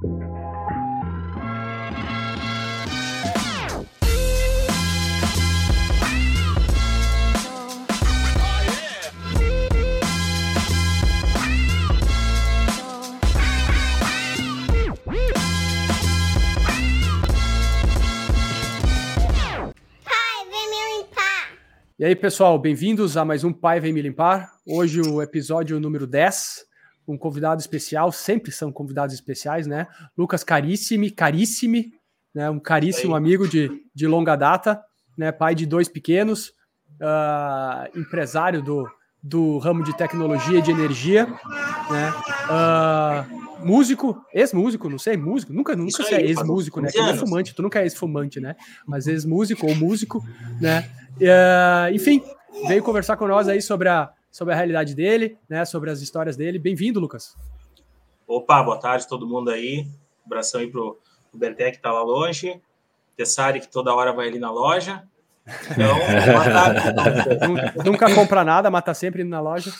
E aí, pessoal, bem-vindos a mais um Pai Vem Me Limpar. Hoje o episódio número 10, um convidado especial, sempre são convidados especiais, né? Lucas Caríssimo, caríssimo, né? um caríssimo amigo de, de longa data, né? pai de dois pequenos, uh, empresário do, do ramo de tecnologia e de energia, né? Uh, músico, ex-músico, não sei, músico, nunca, nunca sei, ex-músico, né? Que é fumante, tu nunca é ex-fumante, né? Mas ex-músico ou músico, né? Uh, enfim, veio conversar com nós aí sobre a, sobre a realidade dele, né? Sobre as histórias dele. Bem-vindo, Lucas. Opa, boa tarde todo mundo aí. Um abração aí pro, Bertec que tá lá longe. Tessari que toda hora vai ali na loja. Então, tarde, Nunca compra nada, mas tá sempre indo na loja.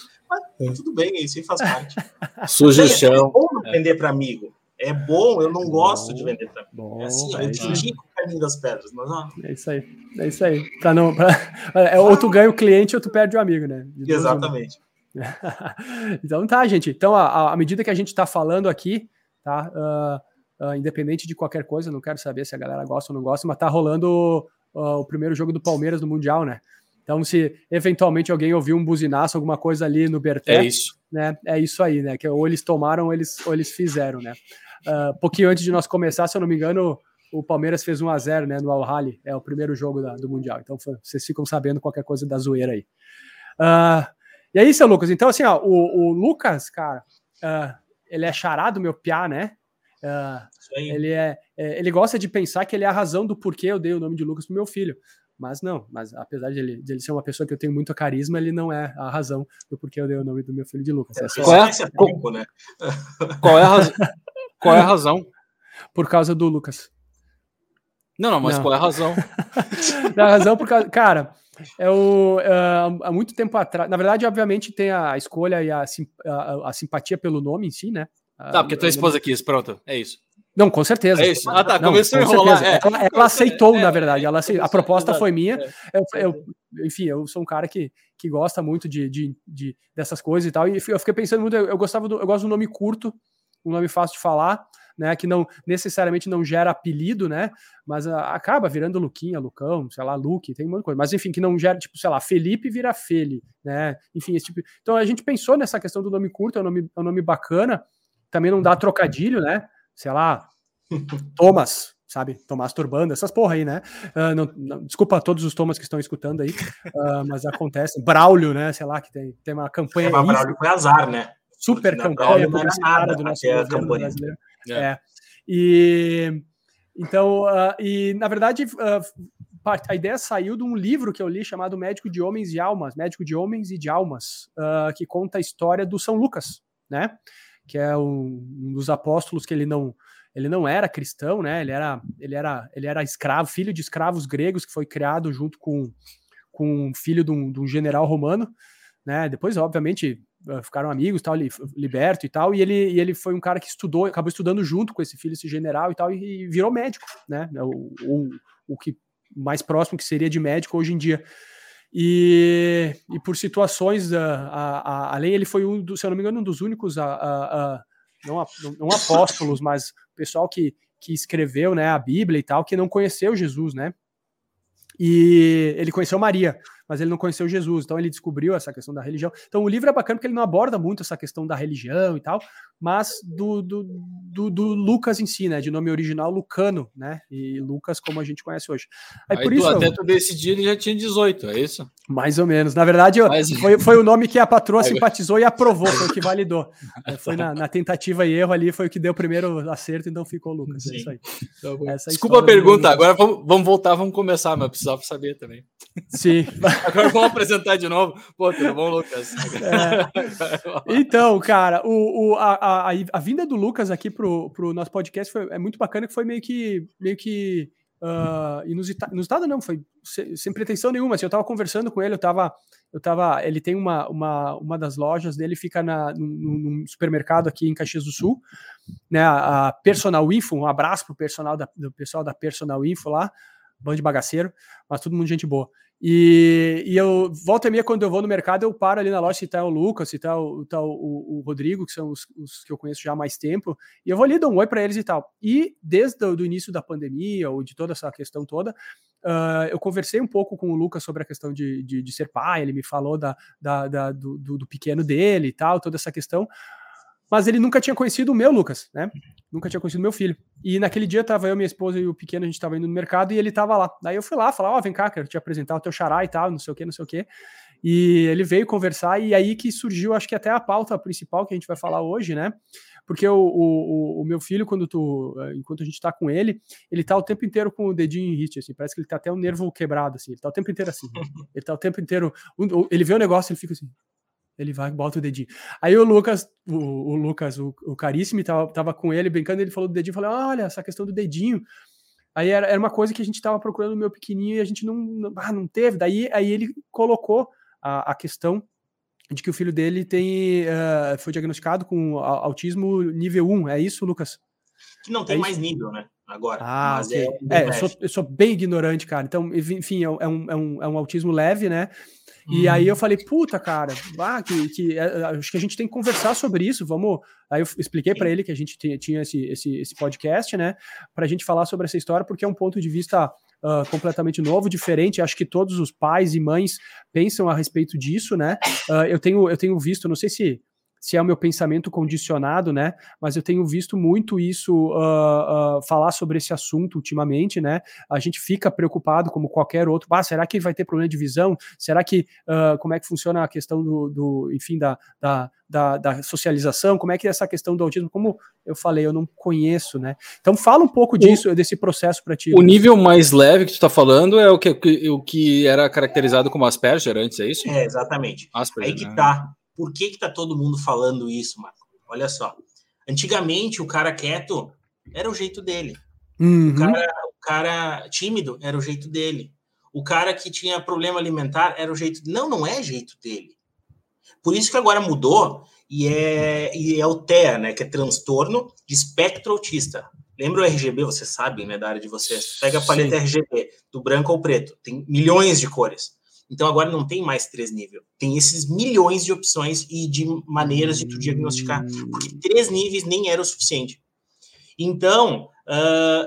Mas, tudo bem, isso aí faz parte. Sugestão. É bom vender para amigo. É bom, eu não gosto de vender para amigo. é assim, é eu te indico o caminho das pedras, mas ó. É isso aí. É isso aí. Pra não, pra, é, ou tu ganha o cliente ou tu perde o amigo, né? Exatamente. então tá, gente. Então, à medida que a gente tá falando aqui, tá? Uh, uh, independente de qualquer coisa, não quero saber se a galera gosta ou não gosta, mas tá rolando uh, o primeiro jogo do Palmeiras no Mundial, né? Então, se eventualmente alguém ouvir um buzinaço, alguma coisa ali no Berté, é isso. Né, é isso aí, né? Que ou eles tomaram ou eles, ou eles fizeram, né? Uh, pouquinho antes de nós começar, se eu não me engano, o Palmeiras fez 1 a 0 né, no Al Hali, é o primeiro jogo da, do Mundial. Então, foi, vocês ficam sabendo qualquer coisa da zoeira aí. Uh, e aí, seu Lucas, então, assim, ó, o, o Lucas, cara, uh, ele é charado, meu piá, né? ele, é, é, ele gosta de pensar que ele é a razão do porquê eu dei o nome de Lucas pro meu filho. Mas não, mas apesar de ele, de ele ser uma pessoa que eu tenho muito carisma, ele não é a razão do porquê eu dei o nome do meu filho de Lucas. É só... qual, é, qual, né? qual, é a razão? qual é a razão? Por causa do Lucas. Não, não, mas não. qual é a razão? a razão por causa. Cara, é o, uh, há muito tempo atrás. Na verdade, obviamente, tem a escolha e a, a, a simpatia pelo nome em si, né? Tá, porque tua esposa quis, pronto, é isso. Não, com certeza. É isso. Ah, tá. Não, começou a enrolar. É. Ela, ela, aceitou, é, na verdade. Ela aceitou. A proposta foi minha. Eu, eu, enfim, eu sou um cara que, que gosta muito de, de, de, dessas coisas e tal. E eu fiquei pensando muito. Eu, gostava do, eu gosto do nome curto, um nome fácil de falar, né? Que não necessariamente não gera apelido, né? Mas a, acaba virando Luquinha, Lucão, sei lá, Luke, tem muita coisa. Mas enfim, que não gera, tipo, sei lá, Felipe vira Feli, né? Enfim, esse tipo. Então a gente pensou nessa questão do nome curto, é um nome, é um nome bacana. Também não dá trocadilho, né? sei lá, Thomas, sabe? Tomás Turbando, essas porra aí, né? Uh, não, não, desculpa a todos os Thomas que estão escutando aí, uh, mas acontece. Braulio, né? Sei lá, que tem, tem uma campanha. É, Braulio foi azar, né? Super campanha publicitária do nosso governo brasileiro. É. é. E então, uh, e na verdade, a ideia saiu de um livro que eu li chamado Médico de Homens e Almas, Médico de Homens e de Almas, que conta a história do São Lucas, né? que é um, um, dos apóstolos que ele não ele não era cristão, né? Ele era ele era ele era escravo, filho de escravos gregos que foi criado junto com com um filho de um, de um general romano, né? Depois, obviamente, ficaram amigos, tal, liberto e tal, e ele, e ele foi um cara que estudou, acabou estudando junto com esse filho, esse general e tal, e, e virou médico, né? O, o, o que mais próximo que seria de médico hoje em dia. E, e por situações, a, a, a, além ele foi um, do, se eu não me engano, um dos únicos, a, não, não apóstolos, mas pessoal que, que escreveu né, a Bíblia e tal, que não conheceu Jesus, né? E ele conheceu Maria, mas ele não conheceu Jesus, então ele descobriu essa questão da religião. Então o livro é bacana porque ele não aborda muito essa questão da religião e tal, mas do, do, do, do Lucas em si, né? De nome original Lucano, né? E Lucas como a gente conhece hoje. Aí, Aí por tu, isso, até tu decidir ele já tinha 18, é isso? Mais ou menos. Na verdade, Mas... foi, foi o nome que a patroa simpatizou e aprovou, foi o que validou. Foi na, na, tentativa e erro ali, foi o que deu o primeiro acerto, então ficou Lucas. É isso aí. Tá Desculpa a pergunta, agora vamos, vamos voltar, vamos começar, mas precisava saber também. Sim. Agora vamos apresentar de novo. Pô, tudo bom, Lucas? É. Então, cara, o, o, a, a, a, vinda do Lucas aqui pro, pro nosso podcast foi, é muito bacana, que foi meio que, meio que uh, inusitado, inusitado não, foi sem, sem, pretensão nenhuma, assim, eu tava conversando com ele, eu tava, eu tava, ele tem uma, uma, uma das lojas dele, fica na, num, num supermercado aqui em Caxias do Sul, né, a, a Personal Info, um abraço pro personal da, do pessoal da Personal Info lá, bando de bagaceiro, mas todo mundo gente boa. E, e eu volta e meia, quando eu vou no mercado, eu paro ali na loja, se tá o Lucas, se tá o, tá o, o, Rodrigo, que são os, os, que eu conheço já há mais tempo, e eu vou ali, dou um oi para eles e tal. E desde o início da pandemia, ou de toda essa questão toda, uh, eu conversei um pouco com o Lucas sobre a questão de, de, de ser pai, ele me falou da, da, da do, do, pequeno dele e tal, toda essa questão mas ele nunca tinha conhecido o meu Lucas, né? Nunca tinha conhecido o meu filho. E naquele dia tava eu, minha esposa e o pequeno, a gente tava indo no mercado e ele tava lá. Daí eu fui lá, falar, ó, oh, vem cá, quero te apresentar o teu xará e tal, não sei o que, não sei o que. E ele veio conversar e aí que surgiu, acho que até a pauta principal que a gente vai falar hoje, né? Porque o, o, o meu filho, quando tu, eh, enquanto a gente tá com ele, ele tá o tempo inteiro com o dedinho em hit, assim, parece que ele tá até o um nervo quebrado, assim, ele tá o tempo inteiro assim. Ele tá o tempo inteiro, ele vê o negócio, ele fica assim, ele vai, bota o dedinho. Aí o Lucas, o, o Lucas, o, o Caríssimo, tava, tava com ele brincando, ele falou do dedinho, falou: olha, essa questão do dedinho. Aí era, era uma coisa que a gente tava procurando no meu pequenininho e a gente não, não, ah, não teve. Daí aí ele colocou a, a questão de que o filho dele tem uh, foi diagnosticado com autismo nível 1. É isso, Lucas? Que não tem é mais nível, né? Agora. Ah, okay. é, é eu, sou, eu, sou, bem ignorante, cara. Então, enfim, é um, é um, é um autismo leve, né? E aí eu uhum. falei, puta, cara, ah, que, que, é, acho que a gente tem que conversar sobre isso, vamos... Aí eu expliquei para ele que a gente tinha esse, esse, esse podcast, né, para a gente falar sobre essa história, porque é um ponto de vista uh, completamente novo, diferente, acho que todos os pais e mães pensam a respeito disso, né, uh, eu, tenho, eu tenho visto, não sei se se é o meu pensamento condicionado, né? Mas eu tenho visto muito isso uh, uh, falar sobre esse assunto ultimamente, né? A gente fica preocupado, como qualquer outro. Ah, será que vai ter problema de visão? Será que uh, como é que funciona a questão do, do enfim, da, da, da, da, socialização? Como é que é essa questão do autismo? Como eu falei, eu não conheço, né? Então fala um pouco disso, o, desse processo para ti. O nível mais leve que tu está falando é o que, o que era caracterizado como Asperger antes, é isso? É, exatamente. Asperger, Aí que né? tá por que que tá todo mundo falando isso, Marco? Olha só. Antigamente, o cara quieto era o jeito dele. Uhum. O, cara, o cara tímido era o jeito dele. O cara que tinha problema alimentar era o jeito. Não, não é jeito dele. Por isso que agora mudou e é, e é o TEA, né? Que é transtorno de espectro autista. Lembra o RGB? Você sabe, né? Da área de vocês. Pega a paleta Sim. RGB, do branco ao preto. Tem milhões de cores. Então agora não tem mais três níveis, tem esses milhões de opções e de maneiras de tu diagnosticar, porque três níveis nem era o suficiente. Então, uh,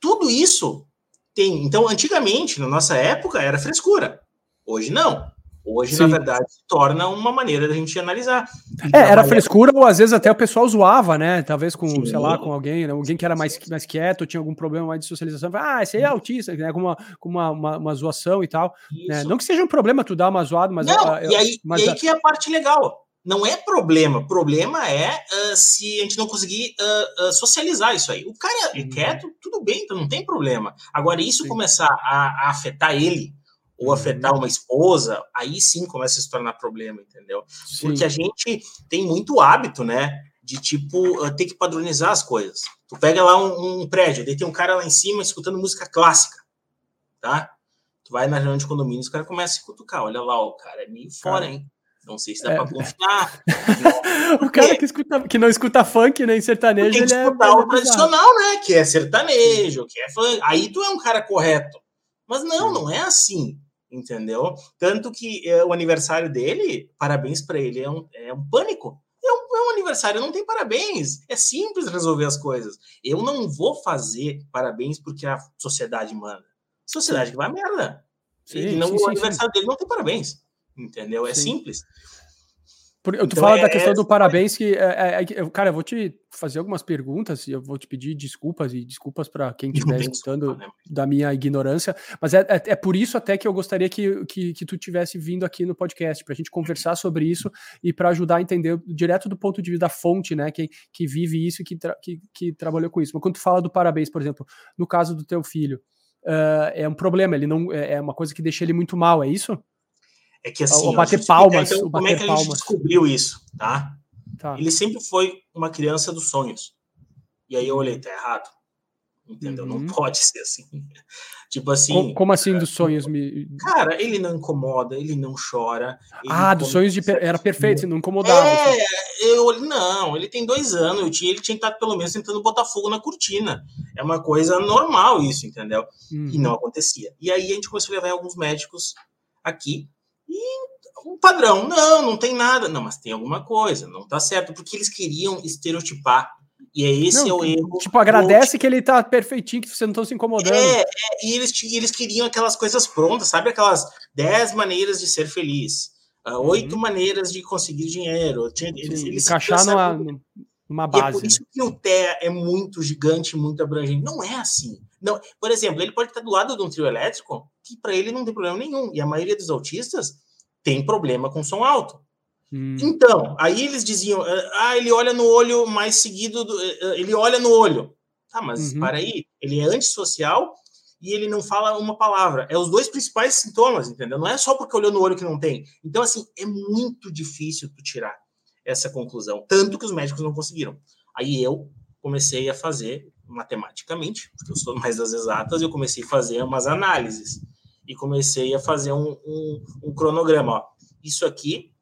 tudo isso tem. Então, antigamente, na nossa época, era frescura. Hoje não. Hoje, Sim. na verdade, se torna uma maneira da gente analisar. É, era frescura, ou às vezes até o pessoal zoava, né? Talvez com, Sim. sei lá, com alguém, né? alguém que era mais, mais quieto, tinha algum problema mais de socialização. Ah, esse aí é autista, né? Com uma, com uma, uma, uma zoação e tal. Né? Não que seja um problema tu dar uma zoada, mas. Não, eu, e aí, mas, e aí que é a parte legal. Não é problema. Problema é uh, se a gente não conseguir uh, uh, socializar isso aí. O cara é quieto, tudo bem, então não tem problema. Agora, isso Sim. começar a, a afetar ele ou afetar uma esposa, aí sim começa a se tornar problema, entendeu? Sim. Porque a gente tem muito hábito, né? De tipo, ter que padronizar as coisas. Tu pega lá um, um prédio, daí tem um cara lá em cima escutando música clássica, tá? Tu vai na reunião de condomínio, os caras começam a se cutucar. Olha lá, o cara é meio fora, hein? Não sei se dá é. pra confiar. o cara que, escuta, que não escuta funk nem sertanejo. Tem que é escutar é o tradicional, né? Que é sertanejo, que é funk. Aí tu é um cara correto. Mas não, não é assim entendeu? Tanto que é, o aniversário dele, parabéns para ele, é um, é um pânico. É um, é um, aniversário, não tem parabéns. É simples resolver as coisas. Eu não vou fazer parabéns porque a sociedade manda. Sociedade que vai merda. Sim, e não, sim, o sim, aniversário dele não tem parabéns. Entendeu? É simples. Por, tu então, fala é, da questão é, do parabéns, que, é, é, é cara, eu vou te fazer algumas perguntas e eu vou te pedir desculpas e desculpas para quem estiver escutando né? da minha ignorância, mas é, é, é, por isso até que eu gostaria que, que, que tu tivesse vindo aqui no podcast, para a gente conversar sobre isso e para ajudar a entender direto do ponto de vista da fonte, né, que, que vive isso e que, tra, que, que trabalhou com isso. Mas quando tu fala do parabéns, por exemplo, no caso do teu filho, uh, é um problema, ele não é uma coisa que deixa ele muito mal, é isso? É que assim. O bater palmas. Então, como é que a gente descobriu isso, tá? tá? Ele sempre foi uma criança dos sonhos. E aí eu olhei, tá errado. Entendeu? Uhum. Não pode ser assim. tipo assim. Como, como, assim dos sonhos me. Cara, ele não incomoda, ele não chora. Ele ah, dos sonhos de per... era perfeito, não incomodava. É, eu não, ele tem dois anos, eu tinha, ele tinha que estar pelo menos tentando botar fogo na cortina. É uma coisa normal isso, entendeu? Uhum. E não acontecia. E aí a gente começou a levar alguns médicos aqui o padrão, não, não tem nada. Não, mas tem alguma coisa, não tá certo, porque eles queriam estereotipar e é esse não, é o erro. Tipo, agradece que ele tá perfeitinho, que você não tá se incomodando. É, é e eles, eles queriam aquelas coisas prontas, sabe? Aquelas 10 maneiras de ser feliz, ah, oito uhum. maneiras de conseguir dinheiro. Eles, eles encaixar numa, numa base. E é por isso né? que o TEA é muito gigante, muito abrangente. Não é assim. Não, por exemplo, ele pode estar do lado de um trio elétrico, que para ele não tem problema nenhum. E a maioria dos autistas tem problema com som alto. Hum. Então, aí eles diziam, ah, ah, ele olha no olho mais seguido, do, eh, eh, ele olha no olho. Tá, mas uhum. para aí, ele é antissocial e ele não fala uma palavra. É os dois principais sintomas, entendeu? Não é só porque olhou no olho que não tem. Então, assim, é muito difícil tu tirar essa conclusão. Tanto que os médicos não conseguiram. Aí eu comecei a fazer matematicamente, porque eu sou mais das exatas, eu comecei a fazer umas análises. E comecei a fazer um, um, um cronograma. Ó. Isso aqui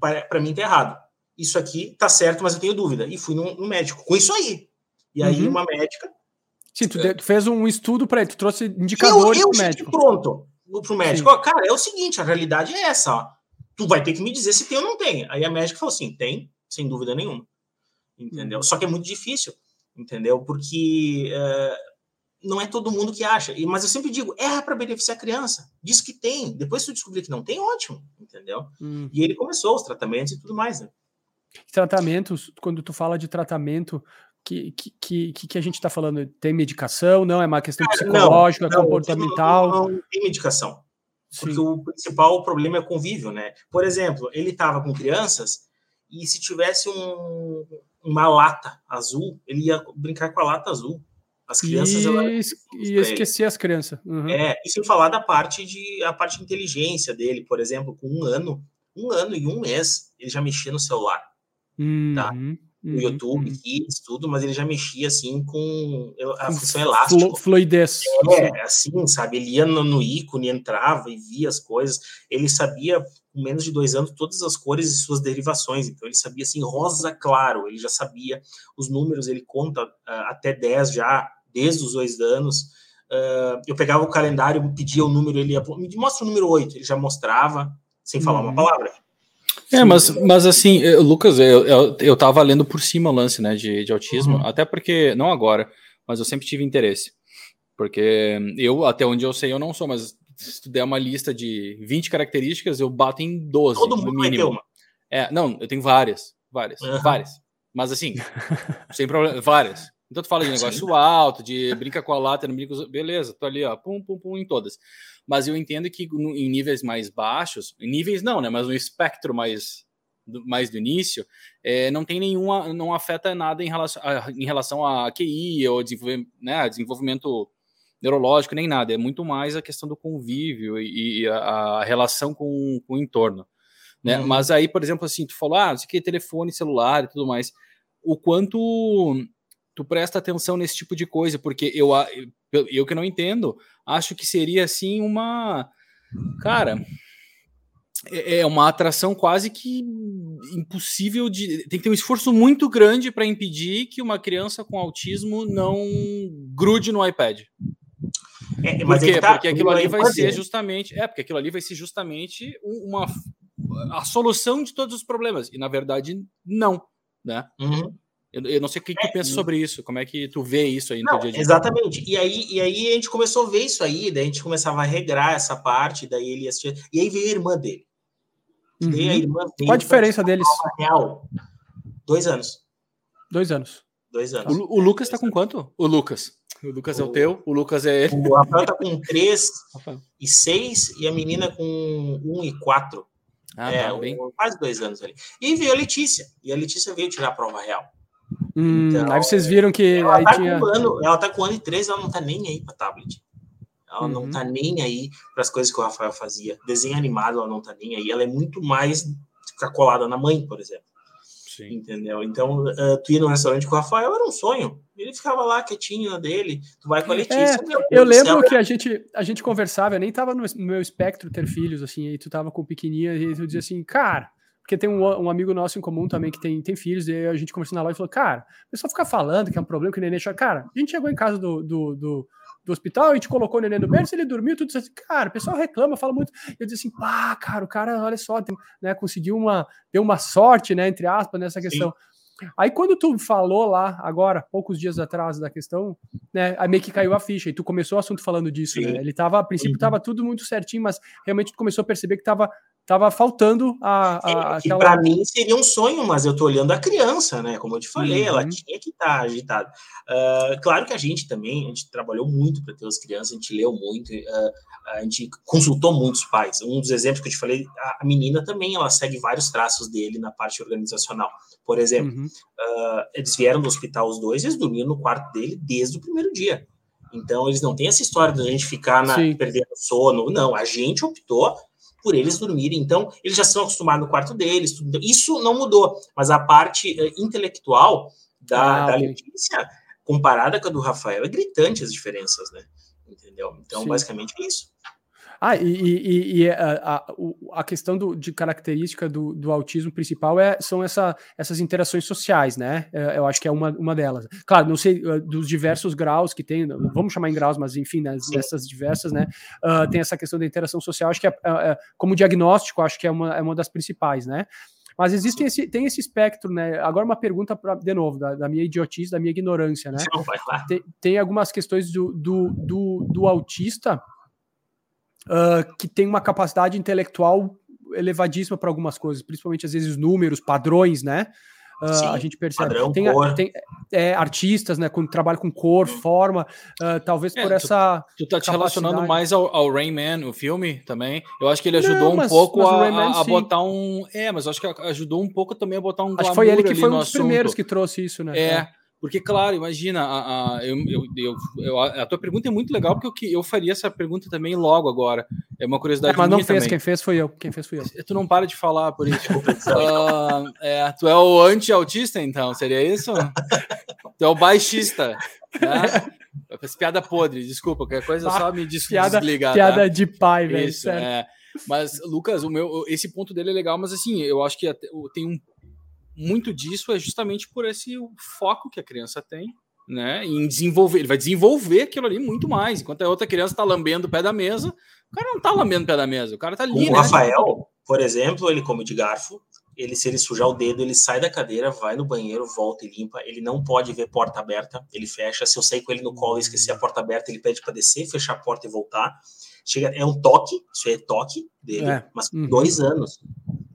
para mim tá errado. Isso aqui tá certo, mas eu tenho dúvida. E fui no, no médico com isso aí. E aí uhum. uma médica. Sim, tu, é, fez um estudo para ele, tu trouxe indicadores para o médico. Pronto, pro médico. Ó, cara, é o seguinte, a realidade é essa, ó. Tu vai ter que me dizer se tem ou não tem. Aí a médica falou assim: tem, sem dúvida nenhuma. Entendeu? Uhum. Só que é muito difícil, entendeu? Porque uh, não é todo mundo que acha. Mas eu sempre digo, erra para beneficiar a criança. Diz que tem. Depois se tu descobrir que não tem, ótimo, entendeu? Hum. E ele começou os tratamentos e tudo mais, né? Tratamentos, quando tu fala de tratamento, que, que, que, que a gente está falando? Tem medicação? Não? É uma questão psicológica, não, não, comportamental? Não, não, tem medicação. Porque Sim. o principal problema é o convívio, né? Por exemplo, ele estava com crianças e se tivesse um, uma lata azul, ele ia brincar com a lata azul. As crianças. E, e esquecer as crianças. Uhum. É, e sem falar da parte de a parte de inteligência dele, por exemplo, com um ano, um ano e um mês, ele já mexia no celular. Tá? Uhum. Tá? No uhum, YouTube, uhum. tudo, mas ele já mexia assim com a função elástica. Fluidez. É, assim, sabe? Ele ia no, no, ícone, entrava e via as coisas. Ele sabia, com menos de dois anos, todas as cores e suas derivações. Então, ele sabia assim, rosa claro, ele já sabia os números, ele conta uh, até 10 já, desde os dois anos. Uh, eu pegava o calendário, pedia o número, ele ia, me mostra o número 8, ele já mostrava, sem falar uma uhum. palavra. É, mas, mas assim, Lucas, eu, eu, eu tava lendo por cima o lance, né, de, de autismo, uhum. até porque, não agora, mas eu sempre tive interesse. Porque eu, até onde eu sei, eu não sou, mas se tu der uma lista de 20 características, eu bato em 12, Todo mundo no mínimo. Vai ter uma. É, não, eu tenho várias, várias, uhum. várias. Mas assim, sem problema, várias. Então tu fala de negócio Sim. alto, de brinca com a lata, não brinca com... Beleza, tô ali, ó, pum, pum, pum, em todas. Mas eu entendo que no, em níveis mais baixos, em níveis não, né? Mas no espectro mais do, mais do início, é, não tem nenhuma, não afeta nada em relação a, em relação a QI ou desenvolvimento, né, desenvolvimento neurológico, nem nada. É muito mais a questão do convívio e, e a, a, relação com, com o entorno. Né? Uhum. Mas aí, por exemplo, assim, tu falou, ah, isso aqui é telefone celular e tudo mais. O quanto tu presta atenção nesse tipo de coisa, porque eu, eu, eu que não entendo, acho que seria assim uma. Cara, é, é uma atração quase que impossível de. Tem que ter um esforço muito grande para impedir que uma criança com autismo não grude no iPad. É, Por quê? Tá, porque aquilo ali vai ser justamente. É, porque aquilo ali vai ser justamente uma a solução de todos os problemas. E na verdade, não. Né? Uhum. Eu, eu não sei o que, que tu pensa sobre isso, como é que tu vê isso aí no não, dia a dia. Exatamente. E aí, e aí a gente começou a ver isso aí, daí a gente começava a regrar essa parte, daí ele assistia. E aí veio a irmã dele. Uhum. a irmã dele Qual a diferença deles? Real. Dois anos. Dois anos. Dois anos. O, o Lucas tá com quanto? O Lucas. O Lucas o, é o teu, o Lucas é ele. O Rafael tá com três e seis e a menina com um e quatro. Ah, é, tá bem. quase dois anos ali. E veio a Letícia. E a Letícia veio tirar a prova real. Hum, então, aí vocês viram que ela tá tinha... com ano, ela tá com um ano e três, ela não tá nem aí para tablet. Ela uhum. não tá nem aí para as coisas que o Rafael fazia. Desenho animado, ela não tá nem aí. Ela é muito mais ficar colada na mãe, por exemplo. Sim. Entendeu? Então, uh, tu ia no restaurante com o Rafael era um sonho. Ele ficava lá quietinho dele. Tu vai com a Letícia. É, eu lembro que a gente, a gente conversava, eu nem tava no, no meu espectro ter filhos, assim, aí tu tava com pequenininha e tu dizia assim, cara, porque tem um, um, amigo nosso em comum também que tem, tem filhos, e a gente conversou na loja e falou, cara, o pessoal fica falando que é um problema que o neném chora. Cara, a gente chegou em casa do, do, do do hospital, a gente colocou o neném no berço, ele dormiu, tudo assim, cara, o pessoal reclama, fala muito. Eu disse assim, pá, cara, o cara, olha só, tem, né, conseguiu uma, deu uma sorte, né, entre aspas, nessa questão. Sim. Aí quando tu falou lá, agora, poucos dias atrás da questão, né, aí meio que caiu a ficha, e tu começou o assunto falando disso, né? Ele tava, a princípio, uhum. tava tudo muito certinho, mas realmente tu começou a perceber que tava Tava faltando a. a é, aquela... Para mim seria um sonho, mas eu tô olhando a criança, né? Como eu te falei, uhum. ela tinha que estar tá agitada. Uh, claro que a gente também, a gente trabalhou muito para ter as crianças, a gente leu muito, uh, a gente consultou muitos pais. Um dos exemplos que eu te falei, a, menina também, ela segue vários traços dele na parte organizacional. Por exemplo, uhum. uh, eles vieram do hospital os dois, eles dormiam no quarto dele desde o primeiro dia. Então, eles não têm essa história de a gente ficar na, perdendo sono. Não, a gente optou por eles dormirem. Então, eles já são acostumados no quarto deles. Tudo. Isso não mudou, mas a parte uh, intelectual da, ah, da Letícia, comparada com a do Rafael, é gritante as diferenças, né? Entendeu? Então, Sim. basicamente é isso. Ah, e, e, e a, a, a, questão do, de característica do, do autismo principal é, são essa, essas interações sociais, né? É, eu acho que é uma, uma delas. Claro, não sei uh, dos diversos graus que tem, vamos chamar em graus, mas enfim, né, dessas diversas, né? Uh, tem essa questão da interação social, acho que é, é, como diagnóstico, acho que é uma, é uma das principais, né? Mas existe esse, tem esse espectro, né? Agora uma pergunta pra, de novo, da, da minha idiotice, da minha ignorância, né? Tem, tem algumas questões do, do, do, do autista uh, que tem uma capacidade intelectual elevadíssima para algumas coisas, principalmente às vezes números, padrões, né? Uh, Sim, a gente percebe. Padrão, tem, tem é, artistas, né, com trabalho com cor, hum. forma, uh, talvez é, por essa. Tu, tu tá te relacionando mais ao, ao Rain Man, o filme também. Eu acho que ele ajudou Não, um pouco a, Man, a, botar um. É, mas acho que ajudou um pouco também a botar um. Acho que foi ele que foi um dos assunto. primeiros que trouxe isso, né? É. é. Porque, claro, imagina, a, a, eu, eu, eu, a tua pergunta é muito legal, porque eu, eu faria essa pergunta também logo agora. É uma curiosidade. É, mas não fez, também. quem fez foi eu. Quem fez foi eu. Tu não para de falar por isso. uh, é, tu é o anti-autista, então, seria isso? tu é o baixista. Né? Piada podre, desculpa, qualquer coisa ah, só me des piada, desligar. Piada tá? de pai, velho. Isso, é. Mas, Lucas, o meu, esse ponto dele é legal, mas assim, eu acho que tem um muito disso é justamente por esse foco que a criança tem, né? Em desenvolver, ele vai desenvolver aquilo ali muito mais. Enquanto a outra criança está lambendo o pé da mesa, o cara não está lambendo o pé da mesa, o cara está ali. O né? Rafael, por exemplo, ele come de garfo. Ele, se ele sujar o dedo, ele sai da cadeira, vai no banheiro, volta e limpa. Ele não pode ver porta aberta, ele fecha. Se eu sair com ele no colo e esquecer a porta aberta, ele pede para descer, fechar a porta e voltar. Chega, é um toque, isso é toque dele, é. mas uhum. dois anos.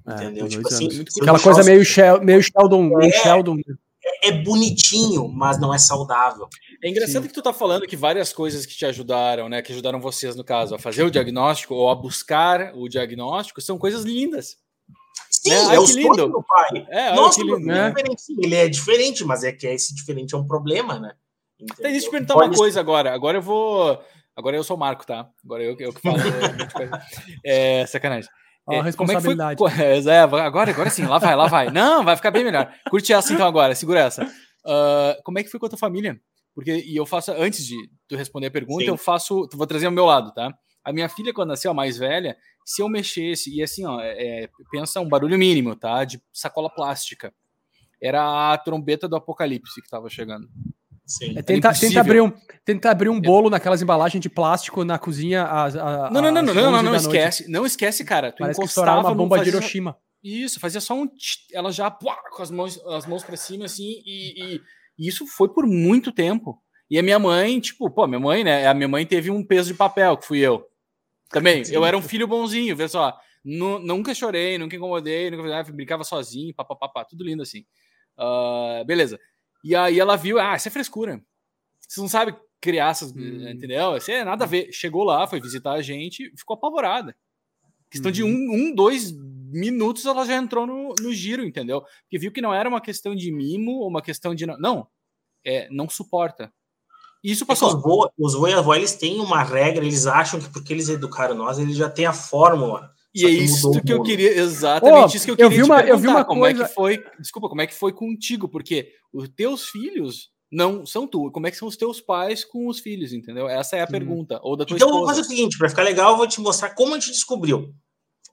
É, entendeu? Tipo assim, aquela coisa meio, Shel meio Sheldon. É, meio Sheldon. É, é, bonitinho, mas não é saudável. É engraçado Sim. que tu tá falando que várias coisas que te ajudaram, né? Que ajudaram vocês, no caso, a fazer o diagnóstico ou a buscar o diagnóstico, são coisas lindas. Sim, né? é o lindo. do pai. É, Nossa, lindo, né? ele é diferente, mas é que esse diferente é um problema, né? Entendeu? Deixa eu te perguntar Pode uma coisa ser. agora. Agora eu vou. Agora eu sou o Marco, tá? Agora eu, eu que falo. é, sacanagem. A responsabilidade. Como é, foi... é, agora, agora sim, lá vai, lá vai. Não, vai ficar bem melhor. Curte essa então agora, segura essa. Uh, como é que foi com a tua família? Porque, e eu faço, antes de tu responder a pergunta, sim. eu faço, vou trazer ao meu lado, tá? A minha filha, quando nasceu, a mais velha, se eu mexesse, e assim, ó, é, é pensa um barulho mínimo, tá? De sacola plástica. Era a trombeta do apocalipse que tava chegando. Sim. É, tenta, é tenta, abrir um, tenta abrir um bolo naquelas embalagens de plástico na cozinha. A, a, não, não, não, não, não, não, não esquece. Não esquece, cara. Tu Parece encostava uma bomba de Hiroshima. Isso, fazia só um. Ela já pua, com as mãos, as mãos pra cima, assim, e, e, e, isso foi por muito tempo. E a minha mãe, tipo, pô, minha mãe, né? A minha mãe teve um peso de papel, que fui eu. Também, Sim. eu era um filho bonzinho, vê só. nunca chorei, nunca incomodei, nunca brincava sozinho, papapá, tudo lindo assim. Uh, beleza. E aí ela viu, ah, isso é frescura. Você não sabe criar essas, hum. entendeu? Isso é nada a ver. Chegou lá, foi visitar a gente, ficou apavorada. Questão de uhum. um, um, dois minutos ela já entrou no, no giro, entendeu? Porque viu que não era uma questão de mimo ou uma questão de. Não, é, não suporta. Isso é passou. É os vô, os eles têm uma regra, eles acham que porque eles educaram nós, eles já têm a fórmula E é isso que eu queria, exatamente oh, isso que eu queria eu vi uma, eu vi uma como coisa... é que foi, desculpa, como é que foi contigo? Porque os teus filhos não são tu. Como é que são os teus pais com os filhos, entendeu? Essa é a pergunta. Ou da tua então, esposa. vamos fazer o seguinte, para ficar legal, eu vou te mostrar como a gente descobriu.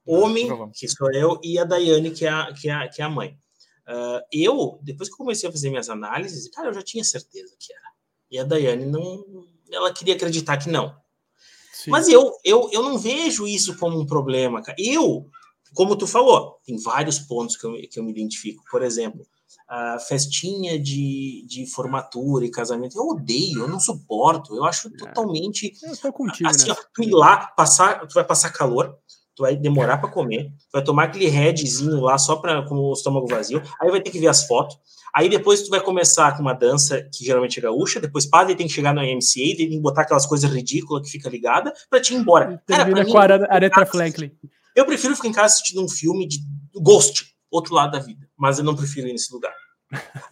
Homem, que sou eu, e a Daiane, que é a, que é a, que é a mãe. Uh, eu, depois que comecei a fazer minhas análises, cara, eu já tinha certeza que era. E a Daiane não, ela queria acreditar que não. Sim. Mas eu, eu, eu não vejo isso como um problema, cara. Eu, como tu falou, tem vários pontos que eu, que eu me identifico. Por exemplo, a festinha de, de formatura e casamento, eu odeio, eu não suporto, eu acho é. totalmente. Eu tô contigo, assim, né? ó, tu ir lá, passar, tu vai passar calor, tu vai demorar para comer, tu vai tomar aquele redzinho lá só para com o estômago vazio, aí vai ter que ver as fotos, aí depois tu vai começar com uma dança que geralmente é gaúcha, depois padre tem que chegar no IMCA, tem que botar aquelas coisas ridículas que fica ligada para te ir embora. Cara, Termina com a Aretha Franklin. Eu prefiro ficar em casa assistindo um filme de Ghost, outro lado da vida, mas eu não prefiro ir nesse lugar.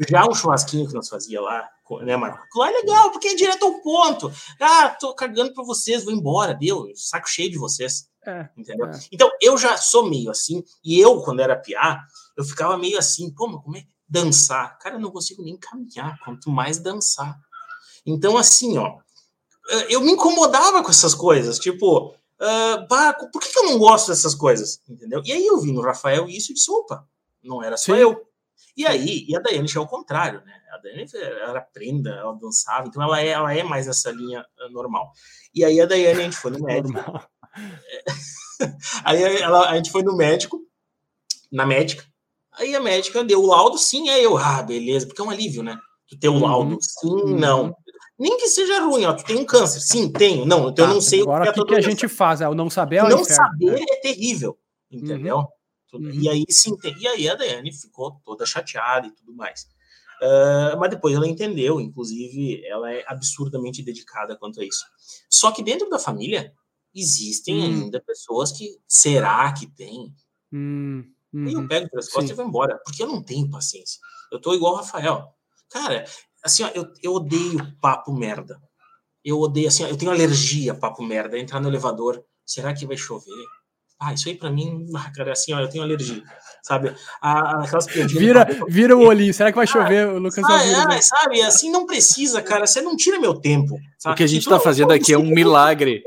Já um churrasquinho que nós fazia lá, né, Marco? Lá é legal, porque é direto ao ponto. Ah, tô cagando para vocês, vou embora, deu, saco cheio de vocês. É, entendeu? É. Então, eu já sou meio assim, e eu, quando era piá, eu ficava meio assim, pô, mas como é dançar? Cara, eu não consigo nem caminhar, quanto mais dançar. Então, assim, ó, eu me incomodava com essas coisas, tipo, uh, bah, por que, que, eu não gosto dessas coisas? Entendeu? E aí eu vi no Rafael isso e disse, opa, não era só Sim. eu. E aí, e a Daiane já é o contrário, né? A Daiane era prenda, ela dançava, então ela é, ela é mais essa linha normal. E aí a Daiane, a gente foi no médico. aí ela, a gente foi no médico, na médica. Aí a médica deu o laudo, sim, é eu. Ah, beleza, porque é um alívio, né? Tu ter o uhum. laudo, sim, uhum. não. Nem que seja ruim, ó, tu tem um câncer. Sim, tenho. Não, então eu não sei agora, o que, o que, que a gente faz? É o não saber é o Não saber né? é terrível, entendeu? Uhum. Uhum. E aí sim, e aí a Daiane ficou toda chateada e tudo mais. Uh, mas depois ela entendeu, inclusive ela é absurdamente dedicada quanto a isso. Só que dentro da família existem hum. ainda pessoas que será que tem? Hum. Uhum. E eu pego pelas costas Sim. e vou embora, porque eu não tenho paciência. Eu tô igual o Rafael. Cara, assim, ó, eu, eu odeio papo merda. Eu odeio, assim, ó, eu tenho alergia a papo merda. Entrar no elevador, será que vai chover? Ah, isso aí para mim, ah, cara, assim, ó, eu tenho alergia, sabe? Aquelas vira, vira o olhinho, será que vai chover? o Lucas ah, é, sabe? Assim não precisa, cara, você não tira meu tempo. Sabe? O que a gente está fazendo aqui é um milagre.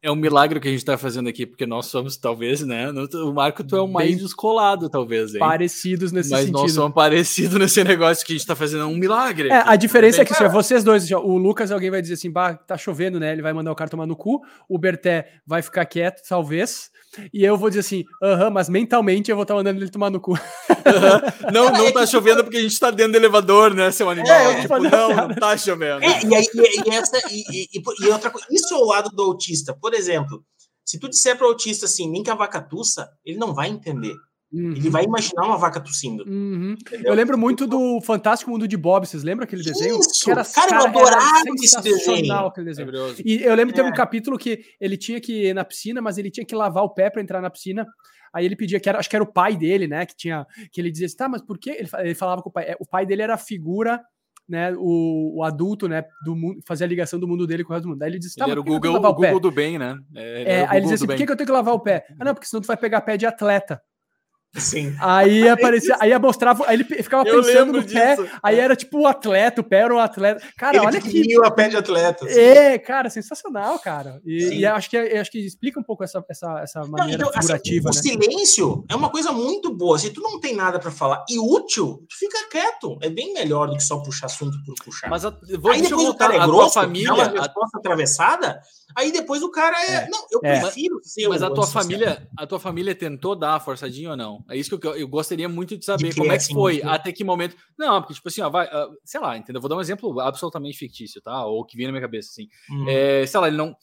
É um milagre que a gente está fazendo aqui, porque nós somos, talvez, né? O Marco, tu é o mais Bem descolado, talvez. Hein? Parecidos nesse Mas sentido. Mas nós somos parecidos nesse negócio que a gente está fazendo, é um milagre. É, a diferença é, que, se é vocês dois, o Lucas, alguém vai dizer assim, bah, tá chovendo, né? Ele vai mandar o cara tomar no cu. O Berté vai ficar quieto, talvez. E eu vou dizer assim, aham, mas mentalmente eu vou estar tá mandando ele tomar no cu. Uhum. Não, não tá chovendo porque a gente tá dentro do elevador, né, seu animal? É, tipo, não, não tá chovendo. É, e, e, e, essa, e, e, outra coisa, isso é o lado do autista. Por exemplo, se tu disser para o autista assim, nem que a vaca tussa, ele não vai entender. Uhum. Ele vai imaginar uma vaca tossindo. Uhum. Eu lembro muito do Fantástico Mundo de Bob. Vocês lembram aquele desenho? Isso, que era, cara, cara, eu adorava esse desenho. Aquele desenho. E eu lembro que é. teve um capítulo que ele tinha que ir na piscina, mas ele tinha que lavar o pé para entrar na piscina. Aí ele pedia que era, acho que era o pai dele, né? Que tinha, que ele dizia assim, tá, mas por que? Ele, ele falava com o pai. É, o pai dele era a figura né, o, o, adulto, né, do mundo, fazer a ligação do mundo dele com o resto do mundo. Aí ele disse, tá, ele era o Google, o Google do bem, né? É, é aí ele disse assim, por que, que eu tenho que lavar o pé? Ah, não, porque senão tu vai pegar pé de atleta. Sim. Aí aparecia, aí mostrava, aí ele ficava eu pensando no pé, disso. aí era tipo o atleta, o pé era o atleta. Cara, ele olha que. a pé de atleta. Assim. É, cara, sensacional, cara. E, e acho, que, acho que explica um pouco essa, essa, essa maneira não, então, figurativa. Assim, né? O silêncio é uma coisa muito boa. Se tu não tem nada para falar e útil, tu fica quieto. É bem melhor do que só puxar assunto por puxar. Mas a, vou, aí depois o cara é grosso, família, dá uma resposta a... atravessada, aí depois o cara é. é. Não, eu é. prefiro ser Mas a tua família, a tua família tentou dar a forçadinha ou não? É isso que eu, eu gostaria muito de saber de como é que foi, até que momento. Não, porque, tipo assim, ó, vai, uh, sei lá, entendeu? Vou dar um exemplo absolutamente fictício, tá? Ou que vem na minha cabeça, assim. Hum. É, sei lá, ele não.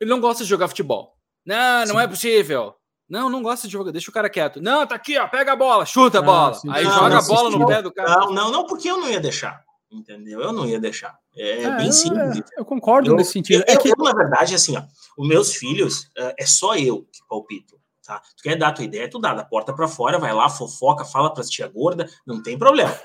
Ele não gosta de jogar futebol. Não, não sim. é possível. Não, não gosta de jogar, deixa o cara quieto. Não, tá aqui, ó, pega a bola, chuta a bola. Sim, Aí não, joga a bola no pé do cara. Não, não, não, porque eu não ia deixar. Entendeu? Eu não ia deixar. É, é bem simples. Eu, eu concordo eu, nesse sentido. Eu, é que... eu, na verdade, assim, ó, os meus filhos, uh, é só eu que palpito. Tá? Tu quer dar a tua ideia, tu dá da porta para fora, vai lá, fofoca, fala para as tia gorda, não tem problema.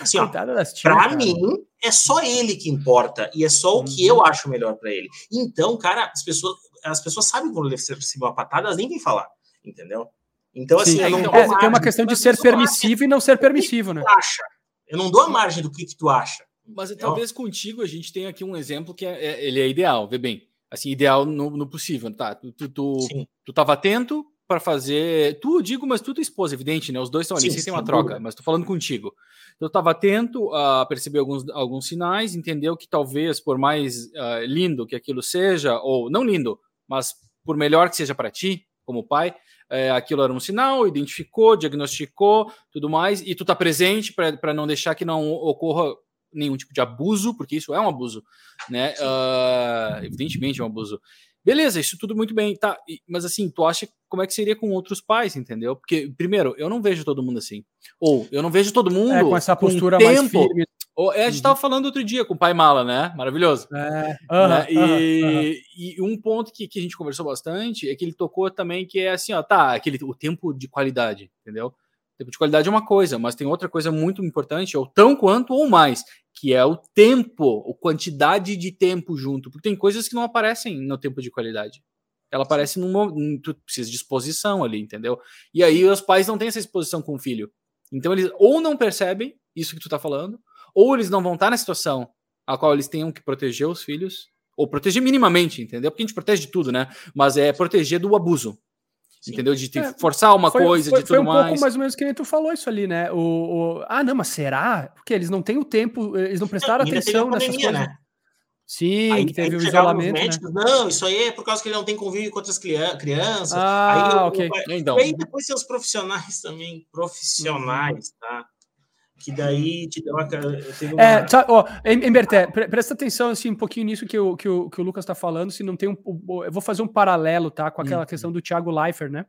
Assim, ó, pra mim, é só ele que importa e é só o que eu uhum. acho melhor para ele. Então, cara, as pessoas, as pessoas sabem quando ele recebe uma patada, elas nem vêm falar. entendeu? Então, assim, Sim, então, é, tem uma questão de ser permissivo e não ser permissivo, né? Acha. Eu não dou a margem do que, que tu acha. Mas talvez contigo a gente tenha aqui um exemplo que é, é, ele é ideal, vê bem. Assim, ideal no, no possível, tá? Tu, tu, tu, tu tava atento para fazer. Tu, digo, mas tu tua esposa, evidente, né? Os dois estão ali, sim, tem uma troca, dúvida. mas tô falando contigo. Eu estava atento a perceber alguns, alguns sinais, entendeu que talvez, por mais uh, lindo que aquilo seja, ou não lindo, mas por melhor que seja para ti, como pai, é, aquilo era um sinal, identificou, diagnosticou, tudo mais, e tu tá presente para não deixar que não ocorra nenhum tipo de abuso, porque isso é um abuso, né? Uh, evidentemente é um abuso. Beleza, isso tudo muito bem, tá? Mas assim, tu acha como é que seria com outros pais, entendeu? Porque, primeiro, eu não vejo todo mundo assim. Ou eu não vejo todo mundo é, com essa postura com tempo, mais firme. Ou, é, a gente uhum. tava falando outro dia com o pai Mala, né? Maravilhoso. É. Uhum, né? e, uhum. e, um ponto que, que a gente conversou bastante é que ele tocou também que é assim, ó, tá, aquele, o tempo de qualidade, entendeu? Tempo de qualidade é uma coisa, mas tem outra coisa muito importante, ou tão quanto ou mais, que é o tempo, a quantidade de tempo junto, porque tem coisas que não aparecem no tempo de qualidade. Ela aparece num tu precisa de exposição ali, entendeu? E aí os pais não têm essa exposição com o filho. Então eles ou não percebem isso que tu tá falando, ou eles não vão estar na situação a qual eles tenham que proteger os filhos, ou proteger minimamente, entendeu? Porque a gente protege de tudo, né? Mas é proteger do abuso. Sim. Entendeu? De é, forçar uma foi, coisa, foi, de tudo mais. Foi um mais. pouco mais ou menos que nem tu falou isso ali, né? O, o, ah, não, mas será? Porque eles não têm o tempo, eles não prestaram não, atenção nessas coisas. Né? Sim, aí, que teve o isolamento. Né? Médicos, né? Não, isso aí é por causa que ele não tem convívio com outras crianças. Ah, aí, ok. então. E aí depois tem os profissionais também, profissionais, uhum. tá? Que daí te dá uma. uma... É, sabe, ó, Emberté, presta atenção assim, um pouquinho nisso que o, que o, que o Lucas está falando, se não tem um. Eu vou fazer um paralelo, tá? Com aquela hum. questão do Thiago Leifert, né?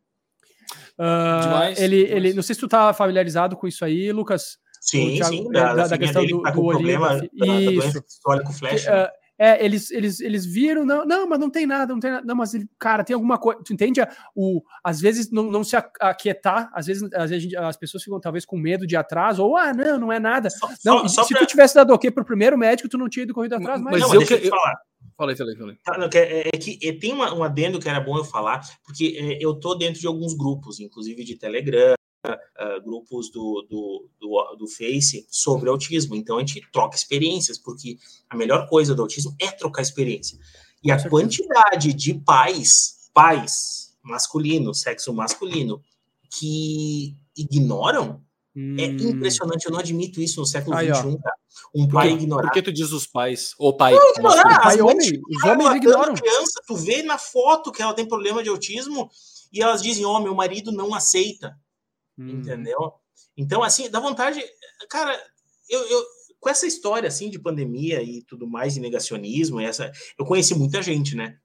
Uh, demais, ele, demais. ele, não sei se tu tá familiarizado com isso aí, Lucas. Sim, Thiago, sim, da, da, da questão do, tá do olhinho. Problema, isso. Da, da flash. Uh, é, eles, eles, eles viram, não, não, mas não tem nada, não tem nada, não, mas ele, cara, tem alguma coisa, tu entende? O, às vezes não, não se aquietar, às vezes, às vezes as pessoas ficam talvez com medo de atrás, ou, ah, não, não é nada. Só, não, só, se pra... tu tivesse dado ok pro primeiro médico, tu não tinha ido corrido atrás, mas, mas não, eu, deixa eu te falar. Falei, falei, falei. Tá, não, é, é, que é, tem uma, um adendo que era bom eu falar, porque é, eu tô dentro de alguns grupos, inclusive de Telegram, uh, grupos do, do, do, do, Face sobre autismo. Então a gente troca experiências, porque a melhor coisa do autismo é trocar experiência. E a quantidade de pais, pais masculino, sexo masculino, que ignoram é hum. é impressionante. Eu não admito isso no século XXI, cara. Um pai ignorar. Por que tu diz os pais? Ou pai? Não, ignorar. Pai, homem. Os homens ignoram. Criança, tu vê na foto que ela tem problema de autismo e elas dizem: Ó, oh, meu marido não aceita. Hum. Entendeu? Então, assim, dá vontade. Cara, eu, eu, com essa história assim de pandemia e tudo mais, e negacionismo, essa, eu conheci muita gente, né?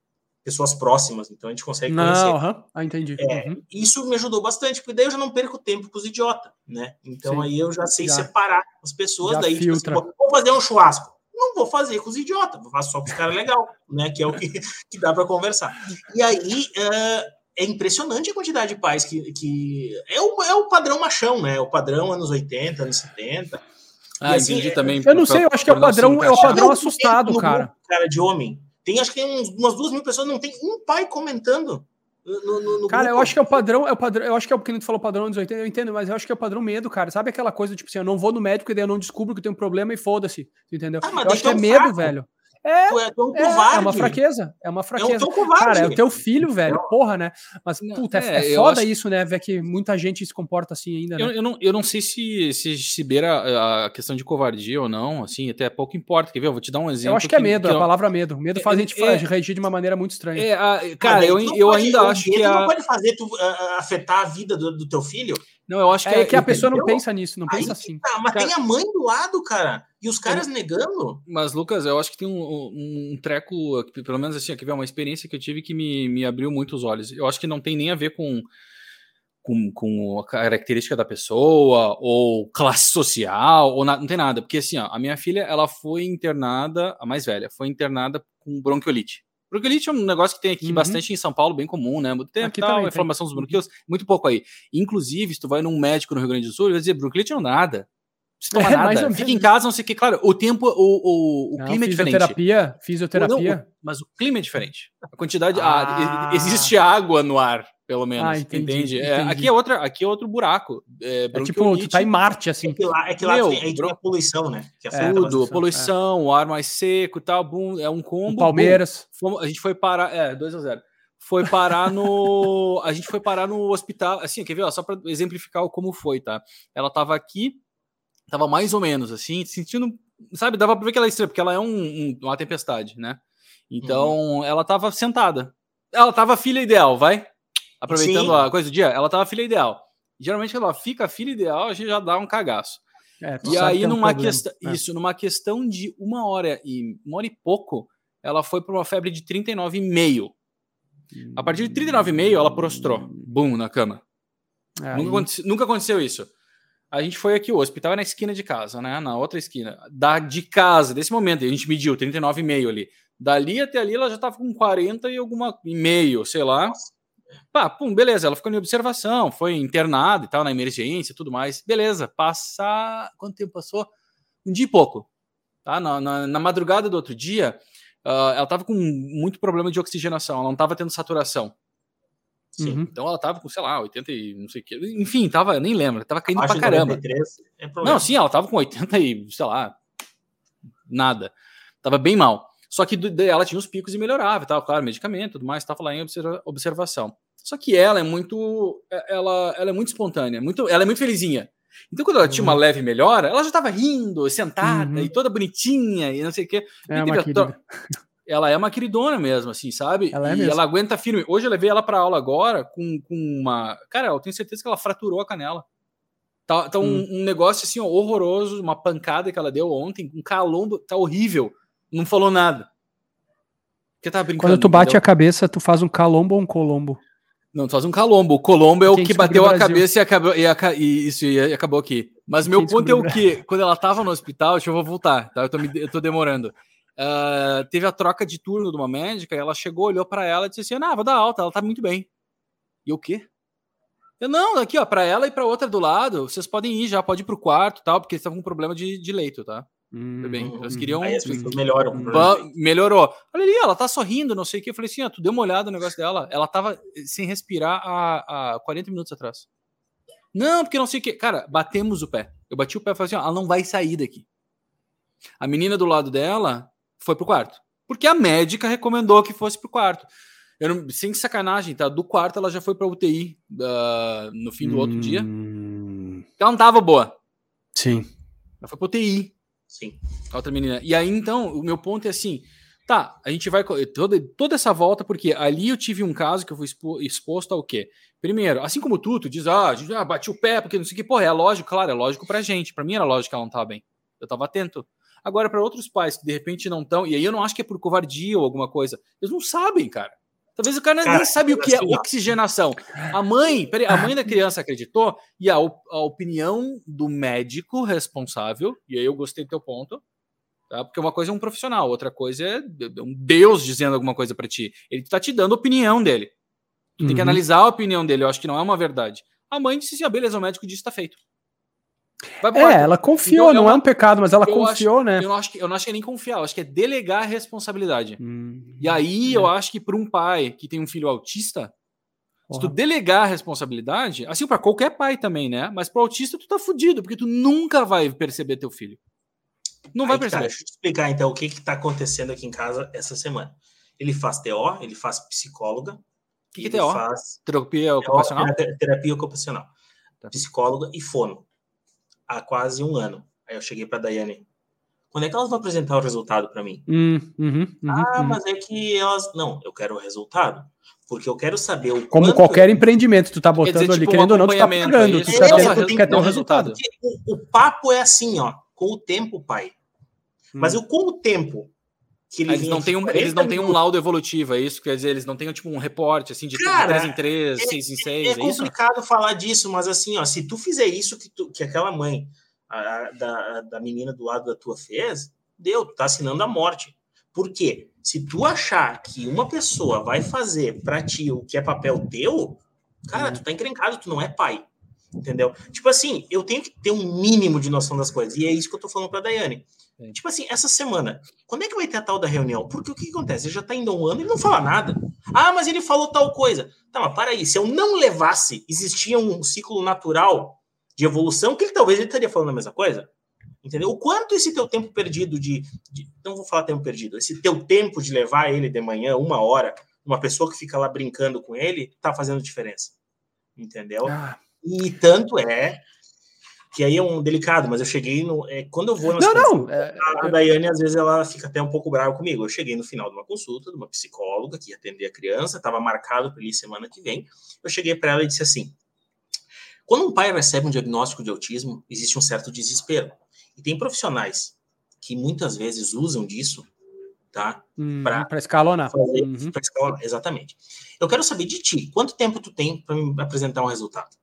Pessoas próximas, então a gente consegue não, conhecer. Uh -huh. Ah, entendi. É, uhum. Isso me ajudou bastante, porque daí eu já não perco tempo com os idiotas, né? Então Sim. aí eu já sei já, separar as pessoas, daí tipo, assim, vou fazer um churrasco. Não vou fazer com os idiotas, vou fazer só com os caras legais, né? Que é o que, que dá para conversar. E aí. Uh, é impressionante a quantidade de pais que. que é, o, é o padrão machão, né? O padrão anos 80, anos 70. Ah, assim, entendi é, também. Eu não sei, eu acho que é o padrão, é o padrão assustado, cara. Grupo, cara, de homem. Tem, acho que tem uns, umas duas mil pessoas, não tem um pai comentando. No, no, no cara, grupo. eu acho que é o padrão, é o padrão, eu acho que é o que tu falou padrão anos 80, eu entendo, mas eu acho que é o padrão medo, cara. Sabe aquela coisa, tipo assim, eu não vou no médico e daí eu não descubro que eu tenho um problema e foda-se, entendeu? Ah, eu acho que é medo, fraco. velho. É, tu é, tão é, é uma fraqueza. É uma fraqueza. É um Cara, é o teu filho, velho. Porra, né? Mas, puta, é, é, é foda acho... isso, né? Ver que muita gente se comporta assim ainda. Né? Eu, eu, não, eu não sei se, se, se beira a questão de covardia ou não, assim, até pouco importa. Quer ver? Eu vou te dar um exemplo. Eu acho que, é medo, que, a palavra medo. Medo faz a gente reagir de uma maneira muito estranha. É, a, cara, eu, eu pode, ainda acho que. A... não pode fazer tu, uh, afetar a vida do, do teu filho não, eu acho que é, é que a pessoa não pensa nisso, não pensa assim. Tá, mas cara, tem a mãe do lado, cara. E os caras eu, negando. Mas, Lucas, eu acho que tem um, um, um treco, pelo menos assim, aqui, uma experiência que eu tive que me, me abriu muito os olhos. Eu acho que não tem nem a ver com, com, com a característica da pessoa, ou classe social, ou na, não tem nada. Porque assim, ó, a minha filha, ela foi internada, a mais velha, foi internada com bronquiolite. Bronquiolite é um negócio que tem aqui uhum. bastante em São Paulo, bem comum, né? Muito tempo aqui tal, também, inflamação tem. dos bronquíolos, muito pouco aí. Inclusive, se tu vai num médico no Rio Grande do Sul, ele vai dizer, bronquiolite não é nada. Não é, nada. Fica em casa, não sei o que. Claro, o tempo, o, o, o não, clima é diferente. Fisioterapia, fisioterapia. Não, mas o clima é diferente. A quantidade. Ah. A, existe água no ar, pelo menos. Ah, entendi, entende? É, entendi. É, aqui, é outra, aqui é outro buraco. É, é tipo, tu tá em Marte, assim. É que lá, é que lá Meu, tem, aí tem a poluição, né? Que é, tudo, poluição, é. o ar mais seco e tal, boom, é um combo. O Palmeiras. Boom, a gente foi parar, é, 2 a 0 foi parar no. a gente foi parar no hospital. Assim, quer ver? Ó, só para exemplificar como foi, tá? Ela tava aqui, tava mais ou menos assim, sentindo. Sabe, dava pra ver que ela é estranha, porque ela é um, um, uma tempestade, né? Então, uhum. ela tava sentada. Ela tava filha ideal, vai? Aproveitando Sim. a coisa do dia, ela tava filha ideal. Geralmente, quando ela fica filha ideal, a gente já dá um cagaço. É, e aí, numa, um questão, é. isso, numa questão de uma hora e uma hora e pouco, ela foi para uma febre de 39,5. A partir de 39,5, ela prostrou. Bum, na cama. Nunca, aconte, nunca aconteceu isso. A gente foi aqui, o hospital é na esquina de casa, né? Na outra esquina. Da, de casa, desse momento, a gente mediu 39,5 ali. Dali até ali, ela já tava com 40 e alguma e meio, sei lá. Pá, pum, beleza. Ela ficou em observação, foi internada e tal, na emergência tudo mais. Beleza, passa. Quanto tempo passou? Um dia e pouco. Tá? Na, na, na madrugada do outro dia, uh, ela estava com muito problema de oxigenação, ela não estava tendo saturação. Sim. Uhum. Então ela estava com, sei lá, 80 e não sei o que. Enfim, tava, nem lembro, tava caindo Abaixo pra caramba. 93, é não, sim, ela tava com 80 e, sei lá, nada. Tava bem mal. Só que ela tinha os picos e melhorava, tal, claro, medicamento, tudo mais, estava lá em observação. Só que ela é muito, é, ela, ela é muito espontânea, muito, ela é muito felizinha. Então, quando ela tinha uma uhum. leve melhora, ela já estava rindo, sentada uhum. e toda bonitinha e não sei o quê. É uma ela é uma queridona mesmo, assim, sabe? Ela é e mesmo. ela aguenta firme. Hoje eu levei ela para aula agora com, com uma. Cara, eu tenho certeza que ela fraturou a canela. Tá, tá hum. um, um, negócio assim, ó, horroroso, uma pancada que ela deu ontem, um calombo, tá horrível. Não falou nada. Porque tá brincando. Quando tu bate entendeu? a cabeça, tu faz um calombo ou um colombo? Não, tu faz um calombo. O colombo é o que bateu a cabeça e acabou, e, e, isso, e acabou aqui. Mas meu ponto é o que, quando ela tava no hospital, deixa eu vou voltar, tá? Eu tô, me, eu tô demorando. Uh, teve a troca de turno de uma médica, e ela chegou, olhou para ela e disse assim: Ah, vou dar alta, ela tá muito bem. E o quê? Eu, não, aqui, ó, para ela e para outra do lado, vocês podem ir já, pode ir pro quarto tal, porque eles estavam com problema de, de leito, tá? Hum, bem. Eles queriam. Aí as pessoas melhoram. Melhorou. Olha ali, ela tá sorrindo, não sei o que. Eu falei assim: ó, tu deu uma olhada no negócio dela. Ela tava sem respirar há, há 40 minutos atrás. Não, porque não sei o que. Cara, batemos o pé. Eu bati o pé e falei assim: ó, ela não vai sair daqui. A menina do lado dela foi pro quarto. Porque a médica recomendou que fosse pro quarto. Eu não, sem sacanagem, tá? Do quarto ela já foi pra UTI uh, no fim do hum... outro dia. Hum. Ela não tava boa. Sim. Ela foi pra UTI. Sim. A outra menina. E aí, então, o meu ponto é assim: tá, a gente vai. Toda, toda essa volta, porque ali eu tive um caso que eu fui exposto ao quê? Primeiro, assim como tu, tu diz, ah, a gente ah, bati o pé, porque não sei o que, porra, é lógico, claro, é lógico pra gente. Pra mim era lógico que ela não tava bem. Eu tava atento. Agora, para outros pais que de repente não estão, e aí eu não acho que é por covardia ou alguma coisa, eles não sabem, cara. Talvez o cara, cara nem sabe o que é assim, oxigenação. A mãe, peraí, a mãe da criança acreditou e a, a opinião do médico responsável, e aí eu gostei do teu ponto, tá? Porque uma coisa é um profissional, outra coisa é um Deus dizendo alguma coisa para ti. Ele está te dando a opinião dele. Tu uhum. tem que uhum. analisar a opinião dele, eu acho que não é uma verdade. A mãe disse assim: ah, beleza, o médico disse está feito. É, ela confiou, então, não é um pecado, mas ela confiou, acho, né? Eu não, acho que, eu não acho que é nem confiar, eu acho que é delegar a responsabilidade. Hum, e aí é. eu acho que para um pai que tem um filho autista, se tu delegar a responsabilidade, assim para qualquer pai também, né? Mas para autista tu tá fudido, porque tu nunca vai perceber teu filho. Não vai tá, perceber. Tá, deixa eu te explicar então o que que tá acontecendo aqui em casa essa semana. Ele faz TO, ele faz psicóloga. O que, que é TO? Faz terapia ocupacional? Terapia ocupacional. Tá. Psicóloga e fono há quase um ano. Aí eu cheguei para a Daiane. Quando é que elas vão apresentar o resultado para mim? Hum, uhum, uhum, ah, uhum. mas é que elas. Não, eu quero o resultado. Porque eu quero saber o Como qualquer empreendimento, tu tá botando dizer, ali, tipo, querendo um ou não, tu tá pagando. Tu quer, ter, tu quer ter um resultado. O, o, papo é assim, ó. Com o tempo, pai. Hum. Mas eu, com o tempo, eles não, têm um, eles não têm um laudo evolutivo, é isso? Quer dizer, eles não têm tipo um reporte assim de Cara, 3 em 3, é, 6 em 6. É, é complicado isso? falar disso, mas assim, ó, se tu fizer isso que, tu, que aquela mãe a, da, da menina do lado da tua fez, deu, tu tá assinando a morte. Por quê? Se tu achar que uma pessoa vai fazer para ti o que é papel teu, cara, hum. tu tá encrencado, tu não é pai. Entendeu? Tipo assim, eu tenho que ter um mínimo de noção das coisas. E é isso que eu tô falando pra Daiane É. Tipo assim, essa semana, quando é que vai ter a tal da reunião? Porque o que, que acontece? Ele já tá indo há um ano e não fala nada. Ah, mas ele falou tal coisa. Tá, mas para aí, se eu não levasse, existia um ciclo natural de evolução que ele talvez ele estaria falando a mesma coisa. Entendeu? O quanto esse teu tempo perdido de, de, Não vou falar tempo perdido, esse teu tempo de levar ele de manhã, uma hora, uma pessoa que fica lá brincando com ele, tá fazendo diferença. Entendeu? Ah. E tanto é que aí é um delicado, mas eu cheguei no. É, quando eu vou. Não, não. É, a Daiane, às vezes, ela fica até um pouco brava comigo. Eu cheguei no final de uma consulta de uma psicóloga que ia atender a criança, estava marcado para ir semana que vem. Eu cheguei para ela e disse assim: quando um pai recebe um diagnóstico de autismo, existe um certo desespero. E tem profissionais que muitas vezes usam disso, tá? Hum, para escalonar. Uhum. Para escalonar, exatamente. Eu quero saber de ti, quanto tempo tu tem para me apresentar um resultado?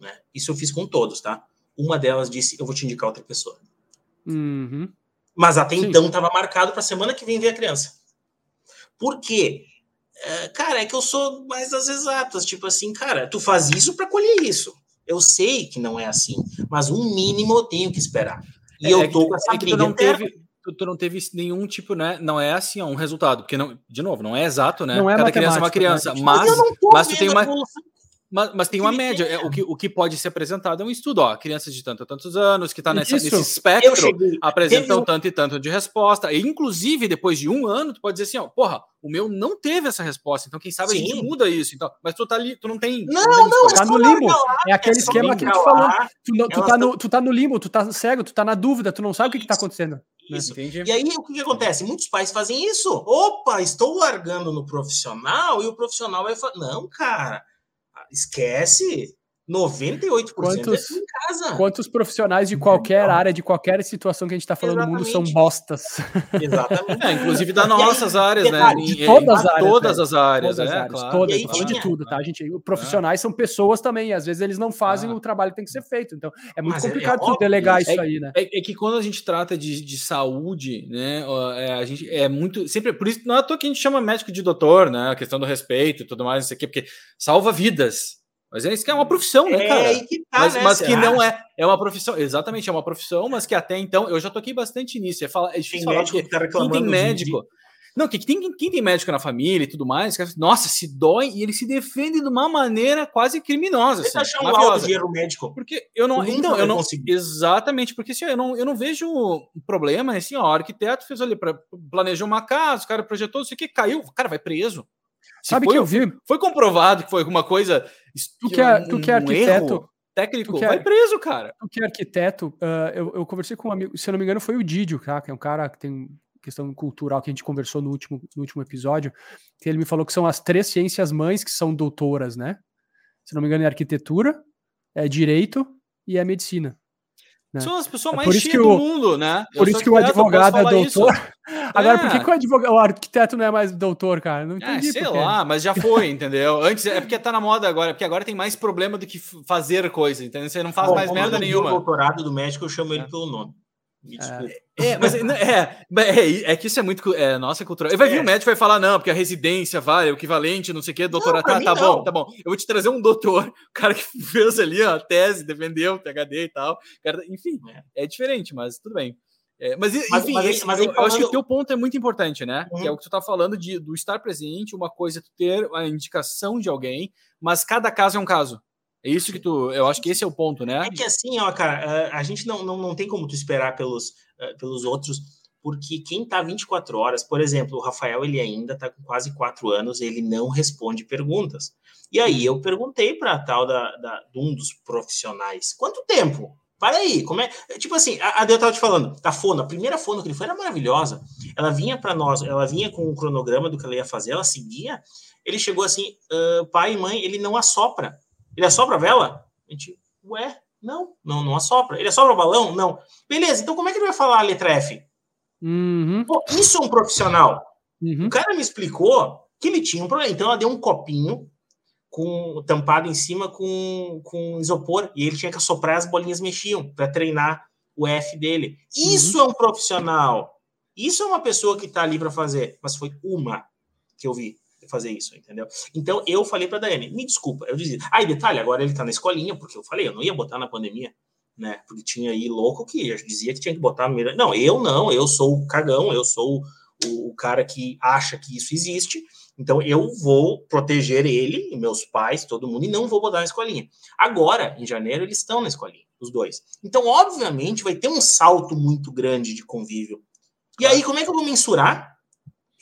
Né? Isso eu fiz com todos, tá? Uma delas disse: Eu vou te indicar outra pessoa. Uhum. Mas até Sim. então estava marcado para semana que vem ver a criança. Por quê? É, cara, é que eu sou mais das exatas. Tipo assim, cara, tu faz isso para colher isso. Eu sei que não é assim, mas um mínimo eu tenho que esperar. E é, eu tô com essa é briga. Tu não, teve, tu, tu, não teve nenhum tipo, né? Não é assim, ó, um resultado, porque não, de novo, não é exato, né? Não é Cada criança é uma criança, né? mas, mas tu tem uma mas, mas tem uma média. É, o, que, o que pode ser apresentado é um estudo. Ó, crianças de tanto tantos anos, que está nesse espectro, apresentam tanto e tanto de resposta. E, inclusive, depois de um ano, tu pode dizer assim, ó, porra, o meu não teve essa resposta. Então, quem sabe Sim. a gente muda isso. Então, mas tu tá ali, tu não tem. Não, não, não tá no limbo. É aquele é esquema que tu falou. Tu, tu, tá no, tu tá no limbo, tu tá cego, tu tá na dúvida, tu não sabe o que, que tá acontecendo. Né? Isso. Entendi. E aí, o que, que acontece? Muitos pais fazem isso. Opa, estou largando no profissional e o profissional vai falar: não, cara esquece. 98% quantos, é em casa. Quantos profissionais de qualquer então, área, de qualquer situação que a gente está falando Exatamente. no mundo são bostas. Exatamente. É, inclusive das nossas aí, áreas, né? De todas as áreas. Todas as áreas, todas, é, áreas, claro. todas. Aí, falando de tudo, tá, gente? Profissionais é. são pessoas também, às vezes eles não fazem ah. o trabalho que tem que ser feito. Então, é muito Mas é, complicado é, delegar é, isso aí, né? É, que quando a gente trata de, de saúde, né? a gente é muito. Sempre, por isso, não é à toa que a gente chama médico de doutor, né? A questão do respeito e tudo mais, isso aqui, porque salva vidas. Mas é isso que é uma profissão, né, é cara? É aí que tá, mas, né, mas que não é. É uma profissão, exatamente, é uma profissão, mas que até então eu já toquei bastante nisso. É, falar, é difícil tem falar porque tá quem tem médico. Não, que, tem, quem tem médico na família e tudo mais, que, nossa, se dói e ele se defende de uma maneira quase criminosa. Você assim, achar um laudo de médico? Porque eu não. Então, eu não. Exatamente, porque assim, eu não, eu não vejo um problema, assim, ó, o arquiteto fez ali, pra, planejou uma casa, o cara projetou, isso aqui, caiu, o cara vai preso. Sabe foi, que eu vi? Foi comprovado que foi alguma coisa. Tu que é, tu que é arquiteto. técnico, que é, vai preso, cara. Tu que é arquiteto, uh, eu, eu conversei com um amigo, se eu não me engano, foi o Didio, tá? que é um cara que tem questão cultural que a gente conversou no último, no último episódio, que ele me falou que são as três ciências mães que são doutoras, né? Se não me engano, é arquitetura, é direito e é medicina. Né? São as pessoas é mais cheias do mundo, né? Por isso que o advogado é doutor. Agora, é. por que, que o, advogado, o, arquiteto não é mais doutor, cara? Não entendi. É, sei lá, mas já foi, entendeu? Antes é porque tá na moda agora, porque agora tem mais problema do que fazer coisa, entendeu? Você não faz Bom, mais merda nenhuma. O doutorado do médico, eu chamo ele é. pelo nome. É, é, mas é, é, é, que isso é muito é, nossa cultura. Vai vir um médico e vai falar, não, porque a residência vale, o equivalente, não sei o que, doutorado. Tá, tá bom, tá bom. Eu vou te trazer um doutor, o cara que fez ali ó, a tese, defendeu, PHD e tal. Cara, enfim, é. é diferente, mas tudo bem. É, mas, enfim, mas, mas, esse, mas eu, falando... eu, acho que o teu ponto é muito importante, né? Uhum. Que é o que tu tá falando de, do estar presente, uma coisa é tu ter a indicação de alguém, mas cada caso é um caso. É isso que tu. Eu acho que esse é o ponto, né? É que assim, ó, cara, a gente não, não, não tem como tu esperar pelos, eh, pelos outros, porque quem tá 24 horas, por exemplo, o Rafael, ele ainda tá com quase 4 anos, ele não responde perguntas. E aí eu perguntei para tal da, da, de um dos profissionais: quanto tempo? Para aí, como é. Tipo assim, a Adel tava te falando, a fono, a primeira fono que ele foi era maravilhosa. Ela vinha para nós, ela vinha com o cronograma do que ela ia fazer, ela seguia. Ele chegou assim, uh, pai e mãe, ele não assopra. Ele assopra a vela? A gente, ué, não, não, não assopra. Ele assopra o balão? Não. Beleza, então como é que ele vai falar a letra F? Uhum. Pô, isso é um profissional. Uhum. O cara me explicou que ele tinha um problema. Então ela deu um copinho com tampado em cima com, com isopor e ele tinha que assoprar as bolinhas mexiam para treinar o F dele. Isso uhum. é um profissional. Isso é uma pessoa que está ali para fazer, mas foi uma que eu vi fazer isso, entendeu? Então eu falei para Daiane, me desculpa, eu dizia, ah, e detalhe, agora ele tá na escolinha, porque eu falei, eu não ia botar na pandemia. né? Porque tinha aí louco que dizia que tinha que botar. Não, eu não, eu sou o cagão, eu sou o, o cara que acha que isso existe. Então eu vou proteger ele, meus pais, todo mundo, e não vou botar na escolinha. Agora, em janeiro, eles estão na escolinha, os dois. Então, obviamente, vai ter um salto muito grande de convívio. E aí, como é que eu vou mensurar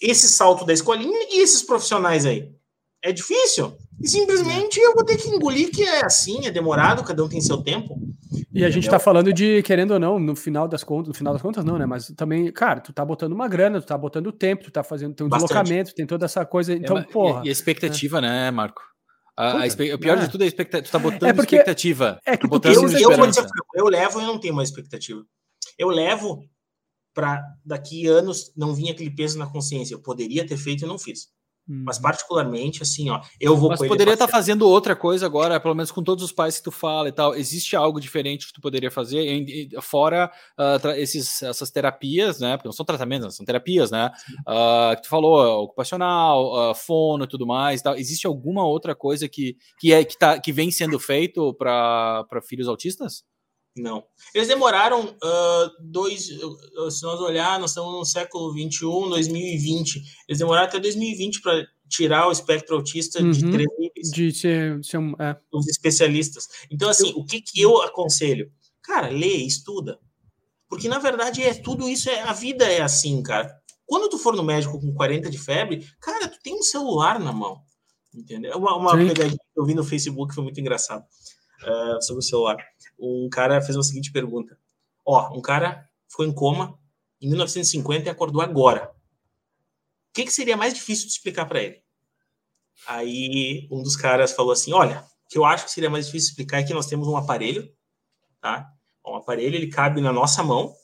esse salto da escolinha e esses profissionais aí? É difícil. E simplesmente eu vou ter que engolir que é assim, é demorado, cada um tem seu tempo. E a gente tá falando de, querendo ou não, no final das contas, no final das contas não, né? Mas também, cara, tu tá botando uma grana, tu tá botando tempo, tu tá fazendo teu deslocamento, tem toda essa coisa. Então, é, porra. E, a expectativa, é. né, Marco? A, a o pior é. de tudo é a expectativa. Tu tá botando é porque, expectativa. É que tu botando eu, eu, eu, eu levo e não tenho uma expectativa. Eu levo para daqui anos não vir aquele peso na consciência. Eu poderia ter feito e não fiz. Mas uhum. particularmente, assim, ó, eu vou. Mas poderia estar tá fazendo outra coisa agora, pelo menos com todos os pais que tu fala e tal. Existe algo diferente que tu poderia fazer, fora uh, esses, essas terapias, né? Porque não são tratamentos, são terapias, né? Uh, que tu falou, ocupacional, uh, fono e tudo mais. E tal. Existe alguma outra coisa que, que, é, que, tá, que vem sendo feito para filhos autistas? Não. Eles demoraram uh, dois. Se nós olhar, nós estamos no século 21, 2020. Eles demoraram até 2020 para tirar o espectro autista uhum, de três níveis. De ser, ser um, é. Os especialistas. Então, assim, eu... o que, que eu aconselho? Cara, lê, estuda. Porque, na verdade, é tudo isso. É, a vida é assim, cara. Quando tu for no médico com 40 de febre, cara, tu tem um celular na mão. Entendeu? Uma, uma pegadinha que eu vi no Facebook foi muito engraçado uh, sobre o celular um cara fez a seguinte pergunta: Ó, um cara ficou em coma em 1950 e acordou agora. O que, que seria mais difícil de explicar para ele? Aí um dos caras falou assim: Olha, o que eu acho que seria mais difícil explicar é que nós temos um aparelho, tá? Um aparelho, ele cabe na nossa mão.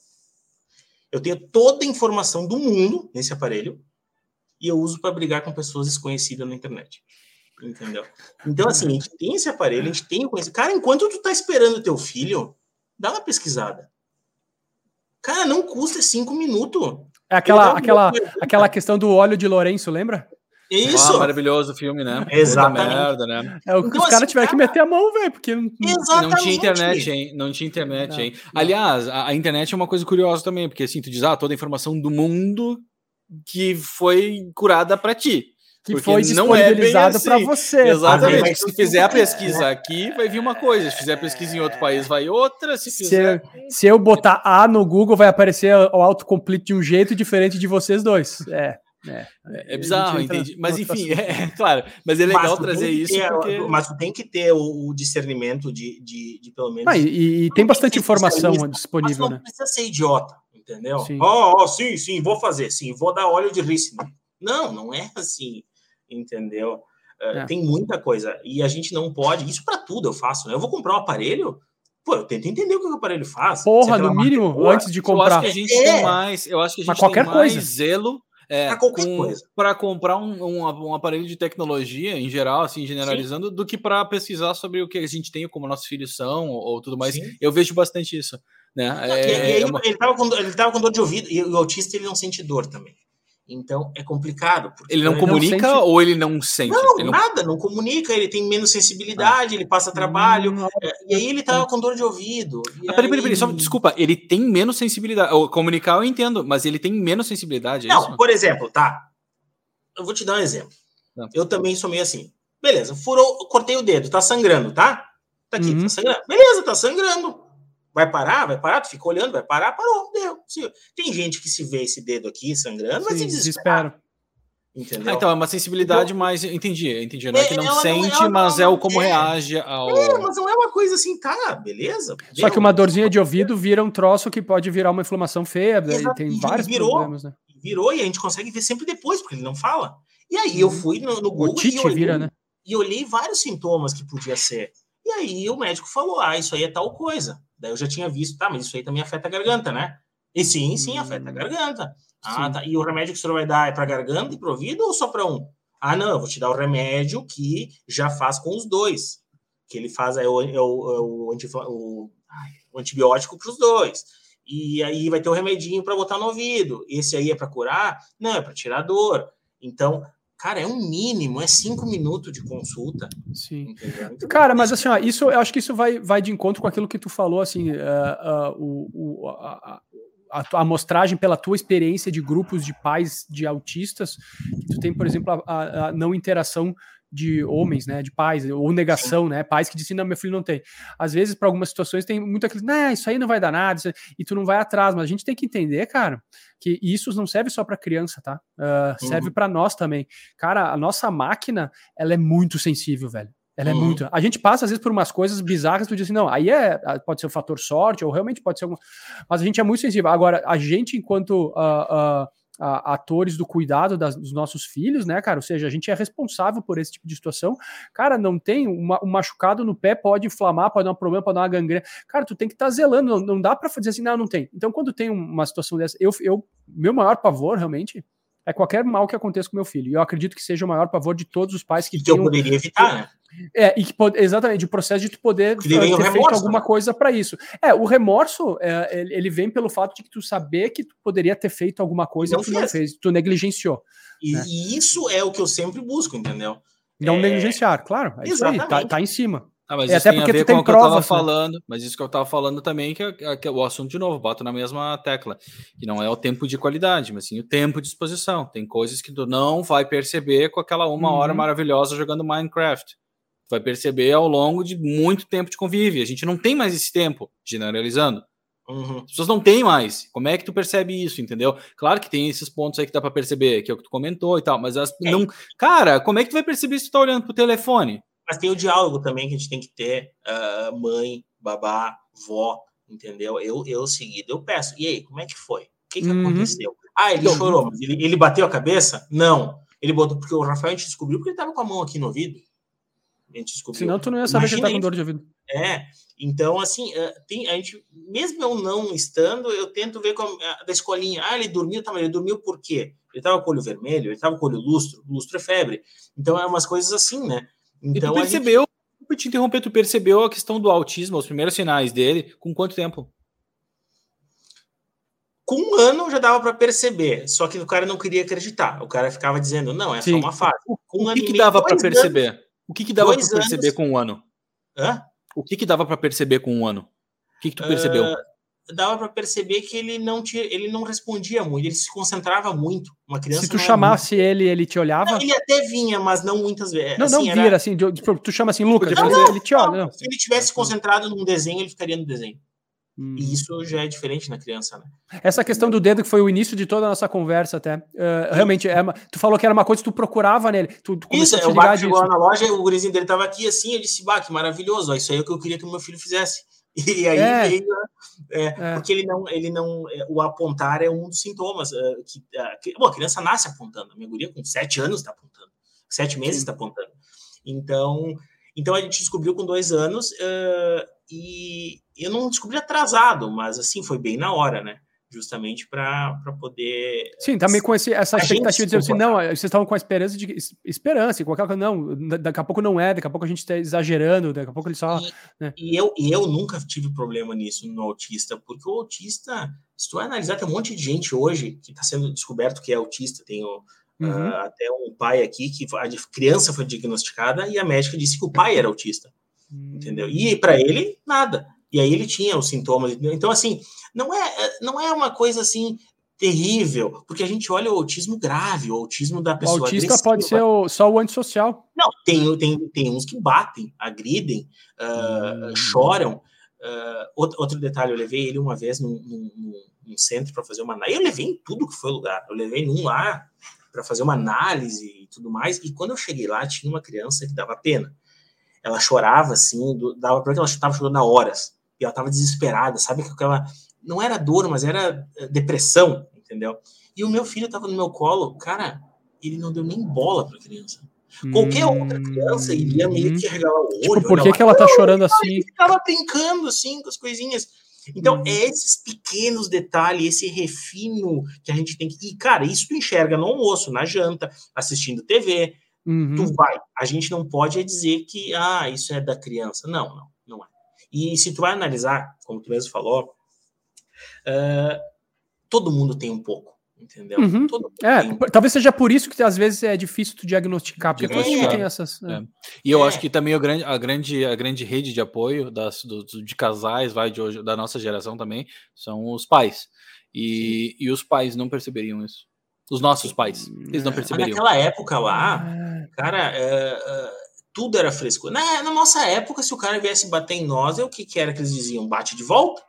Eu tenho toda a informação do mundo nesse aparelho e eu uso para brigar com pessoas desconhecidas na internet. Entendeu? Então, assim, a gente tem esse aparelho, a gente tem o conhecimento. Cara, enquanto tu tá esperando teu filho, dá uma pesquisada. Cara, não custa cinco minutos. É aquela, aquela, aquela questão do óleo de Lourenço, lembra? Isso. Ah, maravilhoso filme, né? Exatamente. Merda, né? É, então, os caras assim, tiveram cara... que meter a mão, velho, porque não... não tinha internet, hein? Não tinha internet, não, hein? Não. Aliás, a, a, internet é uma coisa curiosa também, porque assim, tu diz, ah, toda a informação do mundo que foi curada para ti que Porque foi é disponibilizado é para assim. você. Exatamente. Se fizer a pesquisa aqui, vai vir uma coisa. Se fizer a pesquisa em outro país, vai outra. Se, fizer... se, se eu botar A no Google, vai aparecer o autocomplete de um jeito diferente de vocês dois. É. É, é, é bizarro, entendi. Mas enfim, é, é, claro. Mas é legal trazer isso. Ter, porque... Mas tu tem que ter o, o discernimento de, de, de, pelo menos. Ah, e, e tem bastante informação disponível. Mas não né? precisa ser idiota, entendeu? Ó, oh, oh, sim, sim, vou fazer, sim, vou dar óleo de rícino. Não, não é assim entendeu? Uh, é. Tem muita coisa. E a gente não pode. Isso para tudo eu faço, né? Eu vou comprar um aparelho. Pô, eu tento entender o que o aparelho faz. Porra, no mínimo, boa. antes de comprar. Eu acho que a gente é. tem mais. Eu acho que a gente qualquer tem mais coisa. zelo é, para comprar um, um, um, aparelho de tecnologia em geral, assim, generalizando, Sim. do que para pesquisar sobre o que a gente tem, como nossos filhos são, ou, ou tudo mais. Sim. Eu vejo bastante isso. Né? É, e, e aí, é uma... ele, tava com, ele tava com dor de ouvido, e o autista ele não sente dor também. Então é complicado. Ele não ele comunica não sente... ou ele não sente? Não, não, nada, não comunica, ele tem menos sensibilidade, ah. ele passa trabalho, hum, é, e aí ele tava com dor de ouvido. Ah, peraí, peraí, peraí, só desculpa, ele tem menos sensibilidade. Comunicar eu entendo, mas ele tem menos sensibilidade. É não, isso? por exemplo, tá? Eu vou te dar um exemplo. Não. Eu também sou meio assim. Beleza, furou, cortei o dedo, tá sangrando, tá? Tá aqui, tá uhum. tá sangrando. Beleza, tá sangrando. Vai parar? Vai parar? Tu fica olhando, vai parar? Parou, deu. Tem gente que se vê esse dedo aqui sangrando, vai se desesperar. Entendeu? Ah, então, é uma sensibilidade então, mais. Entendi, entendi. Não é, é que não sente, não, mas é o como é. reage ao. É, mas não é uma coisa assim, tá, beleza. Deu. Só que uma dorzinha de ouvido vira um troço que pode virar uma inflamação feia. E tem vários virou, problemas, né? Virou e a gente consegue ver sempre depois, porque ele não fala. E aí eu uhum. fui no, no Google e olhei, vira, né? e olhei vários sintomas que podia ser. E aí o médico falou: ah, isso aí é tal coisa. Daí eu já tinha visto, tá, mas isso aí também afeta a garganta, né? E sim, sim, afeta a hum. garganta. Ah, tá. E o remédio que o senhor vai dar é para garganta e para ouvido ou só para um? Ah, não, eu vou te dar o remédio que já faz com os dois. Que ele faz é o, é o, é o, o, antibiótico para os dois. E aí vai ter o remedinho para botar no ouvido. Esse aí é para curar? Não, é para tirar dor. Então, Cara, é um mínimo, é cinco minutos de consulta. Sim. Então, Cara, mas assim, ó, isso, eu acho que isso vai, vai de encontro com aquilo que tu falou, assim, uh, uh, o, o, a, a, a amostragem pela tua experiência de grupos de pais de autistas, que tu tem, por exemplo, a, a não interação de homens, né, de pais, ou negação, né, pais que dizem, não, meu filho não tem. Às vezes, para algumas situações, tem muito aquele, não, isso aí não vai dar nada, e tu não vai atrás, mas a gente tem que entender, cara, que isso não serve só para criança, tá? Uh, uhum. Serve para nós também. Cara, a nossa máquina, ela é muito sensível, velho. Ela é uhum. muito. A gente passa, às vezes, por umas coisas bizarras, tu diz assim, não, aí é, pode ser o um fator sorte, ou realmente pode ser. Mas a gente é muito sensível. Agora, a gente, enquanto. Uh, uh, atores do cuidado das, dos nossos filhos, né, cara? Ou seja, a gente é responsável por esse tipo de situação. Cara, não tem uma, um machucado no pé, pode inflamar, pode dar um problema, pode dar uma gangrena. Cara, tu tem que estar tá zelando, não, não dá para dizer assim, não, não tem. Então, quando tem uma situação dessa, eu, eu meu maior pavor, realmente, é qualquer mal que aconteça com meu filho. E eu acredito que seja o maior pavor de todos os pais que, que tenham, eu poderia evitar, né? É, e que exatamente, o processo de tu poder ter remorso, feito alguma né? coisa para isso. É, o remorso, é, ele vem pelo fato de que tu saber que tu poderia ter feito alguma coisa e tu não fez, tu negligenciou. E, né? e, isso é o que eu sempre busco, entendeu? Não é... negligenciar, claro. É exatamente. isso aí, tá, tá em cima. Ah, mas é, até porque tu tem provas, que eu tava né? falando, mas isso que eu tava falando também que é, que é o assunto de novo, boto na mesma tecla, que não é o tempo de qualidade, mas sim o tempo de exposição. Tem coisas que tu não vai perceber com aquela uma uhum. hora maravilhosa jogando Minecraft. Tu vai perceber ao longo de muito tempo de convívio. A gente não tem mais esse tempo, generalizando. Uhum. As pessoas não têm mais. Como é que tu percebe isso, entendeu? Claro que tem esses pontos aí que dá para perceber, que é o que tu comentou e tal, mas as, é. não. Cara, como é que tu vai perceber se tu tá olhando pro telefone? Mas tem o diálogo também que a gente tem que ter, uh, mãe, babá, vó, entendeu? Eu, eu seguido, eu peço, e aí, como é que foi? O que, que uhum. aconteceu? Ah, ele então, chorou, mas ele, ele bateu a cabeça? Não. Ele botou, porque o Rafael a gente descobriu porque ele tava com a mão aqui no ouvido. A gente descobriu. Senão tu não ia saber Imagina que ele tá com dor de ouvido. É, então assim, tem, a gente, mesmo eu não estando, eu tento ver como, da escolinha, ah, ele dormiu, tá, mas ele dormiu por quê? Ele tava com o olho vermelho, ele tava com o olho lustro, lustro é febre. Então é umas coisas assim, né? Então, e tu percebeu, gente... te interromper, tu percebeu a questão do autismo, os primeiros sinais dele, com quanto tempo? Com um ano já dava para perceber, só que o cara não queria acreditar. O cara ficava dizendo, não, é Sim. só uma fase. Com um o que, que dava para perceber? Anos, o que, que dava para perceber com um ano? Hã? O que, que dava para perceber com um ano? O que, que tu percebeu? Uh, dava para perceber que ele não tinha, ele não respondia muito, ele se concentrava muito. Uma criança. Se tu chamasse muito... ele, ele te olhava? Não, ele até vinha, mas não muitas vezes. Não, assim, não vira assim. Tu chama assim, Lucas, não, não, ele te olha. Não. Se ele tivesse concentrado num desenho, ele ficaria no desenho. Hum. E isso já é diferente na criança, né? Essa questão do dedo que foi o início de toda a nossa conversa até. Uh, realmente, é uma, tu falou que era uma coisa que tu procurava nele. Tu, tu isso, é, o Baco chegou na loja, o gurizinho dele tava aqui assim, ele disse, Bah, que maravilhoso, ó, isso aí é o que eu queria que o meu filho fizesse. E aí é. veio, é, é. porque ele não, ele não, é, o apontar é um dos sintomas. É, que, que, bom, a criança nasce apontando, a minha guria com sete anos está apontando, sete meses está apontando. Então, então a gente descobriu com dois anos uh, e eu não descobri atrasado, mas assim foi bem na hora, né? Justamente para poder. Sim, também com esse, essa expectativa de dizer assim, não, vocês estavam com a esperança de esperança, qualquer coisa, não, daqui a pouco não é, daqui a pouco a gente está exagerando, daqui a pouco ele só. E, né? e, eu, e eu nunca tive problema nisso no autista, porque o autista, se tu analisar, tem um monte de gente hoje que está sendo descoberto que é autista, tem o, uhum. uh, até um pai aqui que a criança foi diagnosticada e a médica disse que o pai era autista. Uhum. Entendeu? E para ele, nada. E aí ele tinha os sintomas. Então, assim, não é, é, não é uma coisa assim terrível, porque a gente olha o autismo grave, o autismo da pessoa. O autista agressiva. pode ser o, só o antissocial. Não, tem, tem, tem uns que batem, agridem, uh, hum. choram. Uh, outro, outro, detalhe, eu levei ele uma vez num, num, num centro para fazer uma análise. Eu levei em tudo que foi lugar. Eu levei num lá para fazer uma análise e tudo mais. E quando eu cheguei lá, tinha uma criança que dava pena. Ela chorava assim, do, dava para que ela estava chorando há horas. E ela estava desesperada, sabe? Que aquela não era dor, mas era eh, depressão, entendeu? E o meu filho estava no meu colo, cara, ele não deu nem bola para a criança. Qualquer hum, outra criança iria meio que regalar o tipo, olho. Tipo, por que, que ela tá chorando assim? Ele ficava brincando assim com as coisinhas. Então, hum. é esses pequenos detalhes, esse refino que a gente tem que. E, cara, isso tu enxerga no almoço, na janta, assistindo TV. Uhum. Tu vai. A gente não pode dizer que, ah, isso é da criança. Não, não, é. E se tu vai analisar, como tu mesmo falou, Uh, todo mundo tem um pouco. Entendeu? Uhum. É, talvez seja por isso que às vezes é difícil tu diagnosticar, porque mundo tem essas. É. E eu é. acho que também a grande, a grande, a grande rede de apoio das, do, de casais vai de hoje, da nossa geração também são os pais. E, e os pais não perceberiam isso. Os nossos pais. Eles não perceberiam. Mas naquela época lá, ah. cara, é, é, tudo era fresco. Na, na, nossa época, se o cara viesse bater em nós, é o que, que era que eles diziam? Bate de volta?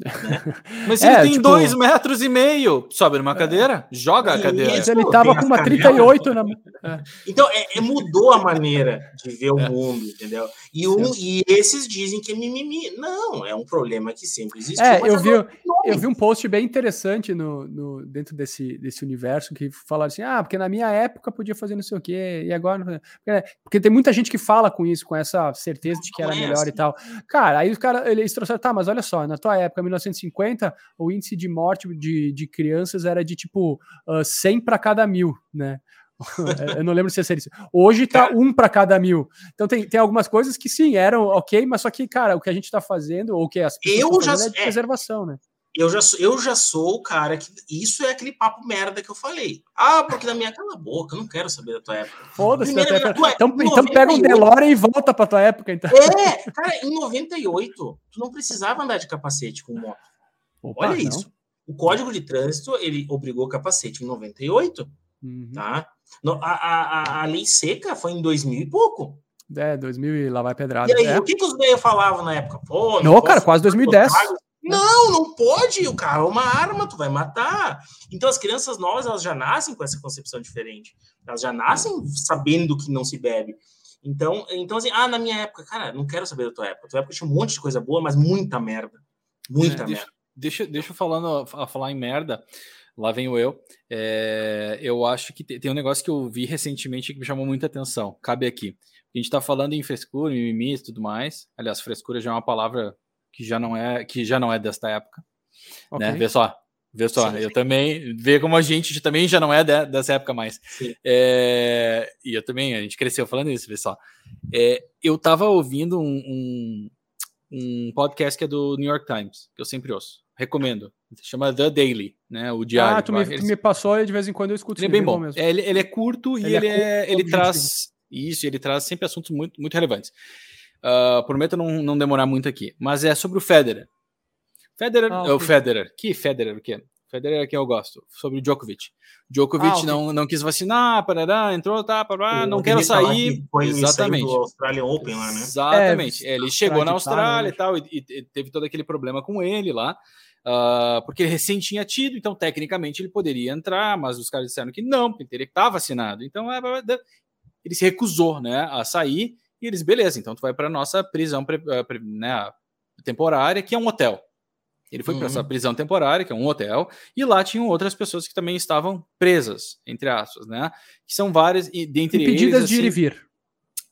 Né? Mas ele é, tem tipo... dois metros e meio. Sobe numa cadeira, joga a cadeira. Mas ele tava com uma 38 na. É. Então, é, é, mudou a maneira de ver o é. mundo, entendeu? E, um, e esses dizem que é mimimi. Não, é um problema que sempre existiu. É, eu vi, eu vi um post bem interessante no, no, dentro desse, desse universo que falaram assim: ah, porque na minha época podia fazer não sei o quê, e agora. Porque, porque tem muita gente que fala com isso, com essa certeza de que era melhor assim. e tal. Cara, aí os caras, eles trouxeram, tá, mas olha só, na tua época, 1950, o índice de morte de, de crianças era de tipo uh, 100 para cada mil, né? eu não lembro se é isso. Hoje tá um para cada mil. Então tem, tem algumas coisas que sim, eram ok, mas só que, cara, o que a gente está fazendo, ou o que as pessoas eu já, é de é, preservação, né? Eu já, eu já sou o cara que. Isso é aquele papo merda que eu falei. Ah, porque na minha. Cala a boca, eu não quero saber da tua época. Foda-se, época. Então, então pega um DeLorean e volta pra tua época, então. É, cara, em 98, tu não precisava andar de capacete com moto. Opa, Olha não. isso. O Código de Trânsito, ele obrigou capacete em 98, uhum. tá? A, a, a lei seca foi em 2000 e pouco. É, 2000 e lá vai pedrada. E aí, é. o que, que os velhos falavam na época? Pô, não, não cara, quase 2010. Não, não pode. O carro é uma arma, tu vai matar. Então as crianças novas elas já nascem com essa concepção diferente. Elas já nascem sabendo que não se bebe. Então, então assim, ah, na minha época, cara, não quero saber da tua época. A tua época tinha um monte de coisa boa, mas muita merda. Muita é, merda. Deixa, deixa eu falando a falar em merda. Lá venho eu. É, eu acho que tem um negócio que eu vi recentemente que me chamou muita atenção. Cabe aqui. A gente está falando em frescura, mimimi e tudo mais. Aliás, frescura já é uma palavra que já não é que já não é desta época. Né? Okay. Né? Vê só, vê só. Sim, eu sim. também vê como a gente também já não é de, dessa época mais. É, e eu também a gente cresceu falando isso. Vê só. É, eu tava ouvindo um, um, um, podcast que é do New York Times que eu sempre ouço. Recomendo. Se chama The Daily, né? O diário. Ah, tu me, tu me passou e de vez em quando eu escuto. Ele é bem bom. Mesmo. É, ele, ele, é curto e ele, é, curto, ele traz isso. Ele traz sempre assuntos muito, muito relevantes. Uh, prometo não, não demorar muito aqui. Mas é sobre o Federer. Federer, ah, okay. o Federer. Que Federer o quê? Federer é quem eu gosto. Sobre o Djokovic. Djokovic ah, okay. não, não quis vacinar, parará, entrou, tá, parará, não quero sair. Exatamente. Do Australian Open lá, né? Exatamente. É, ele chegou na Austrália e tal, e, e, teve todo aquele problema com ele lá. Uh, porque ele recém tinha tido, então tecnicamente ele poderia entrar, mas os caras disseram que não, porque ele teria que estar vacinado. Então é, ele se recusou né, a sair e eles, beleza, então tu vai para nossa prisão eh, né, temporária, que é um hotel. Ele foi uhum. para essa prisão temporária, que é um hotel, e lá tinham outras pessoas que também estavam presas, entre aspas, né? Que são várias, e dentre Impedidas eles, de ir e assim vir.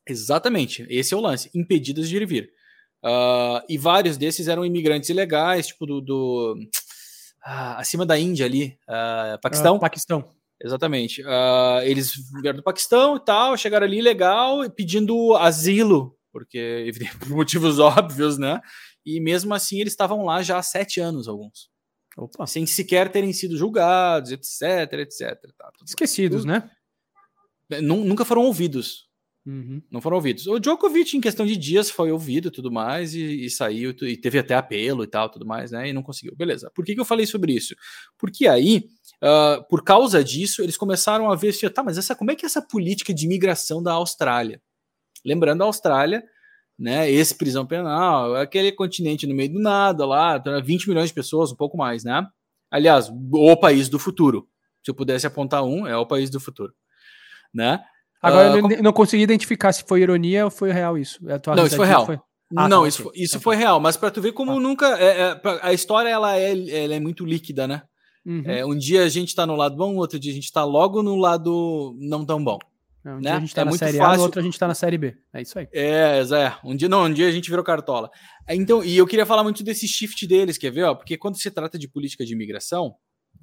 Exatamente, esse é o lance, impedidas de ir e vir. Uh, e vários desses eram imigrantes ilegais, tipo do. do uh, acima da Índia ali, uh, Paquistão. Ah, Paquistão. Exatamente. Uh, eles vieram do Paquistão e tal, chegaram ali legal, pedindo asilo, porque por motivos óbvios, né? E mesmo assim eles estavam lá já há sete anos, alguns. Opa. Sem sequer terem sido julgados, etc, etc. Tá, Esquecidos, né? Nunca foram ouvidos. Uhum. Não foram ouvidos. O Djokovic, em questão de dias, foi ouvido tudo mais e, e, saiu, e teve até apelo e tal, tudo mais, né? E não conseguiu. Beleza. Por que, que eu falei sobre isso? Porque aí, uh, por causa disso, eles começaram a ver assim, tá, mas essa, como é que é essa política de imigração da Austrália? Lembrando a Austrália, né? Esse prisão penal, aquele continente no meio do nada lá, 20 tá, milhões de pessoas, um pouco mais, né? Aliás, o país do futuro. Se eu pudesse apontar um, é o país do futuro, né? Agora uh, eu como... não consegui identificar se foi ironia ou foi real isso. Não, isso foi real. Foi... Ah, não, tá, isso, okay. isso tá, foi real, mas para tu ver como ah. nunca. É, é, a história ela é, ela é muito líquida, né? Uhum. É, um dia a gente tá no lado bom, outro dia a gente tá logo no lado não tão bom. É, um né? dia a gente tá é na série fácil. A, no outro a gente tá na série B. É isso aí. É, é. Um dia, não, um dia a gente virou cartola. É, então, e eu queria falar muito desse shift deles, quer ver? Ó, porque quando se trata de política de imigração,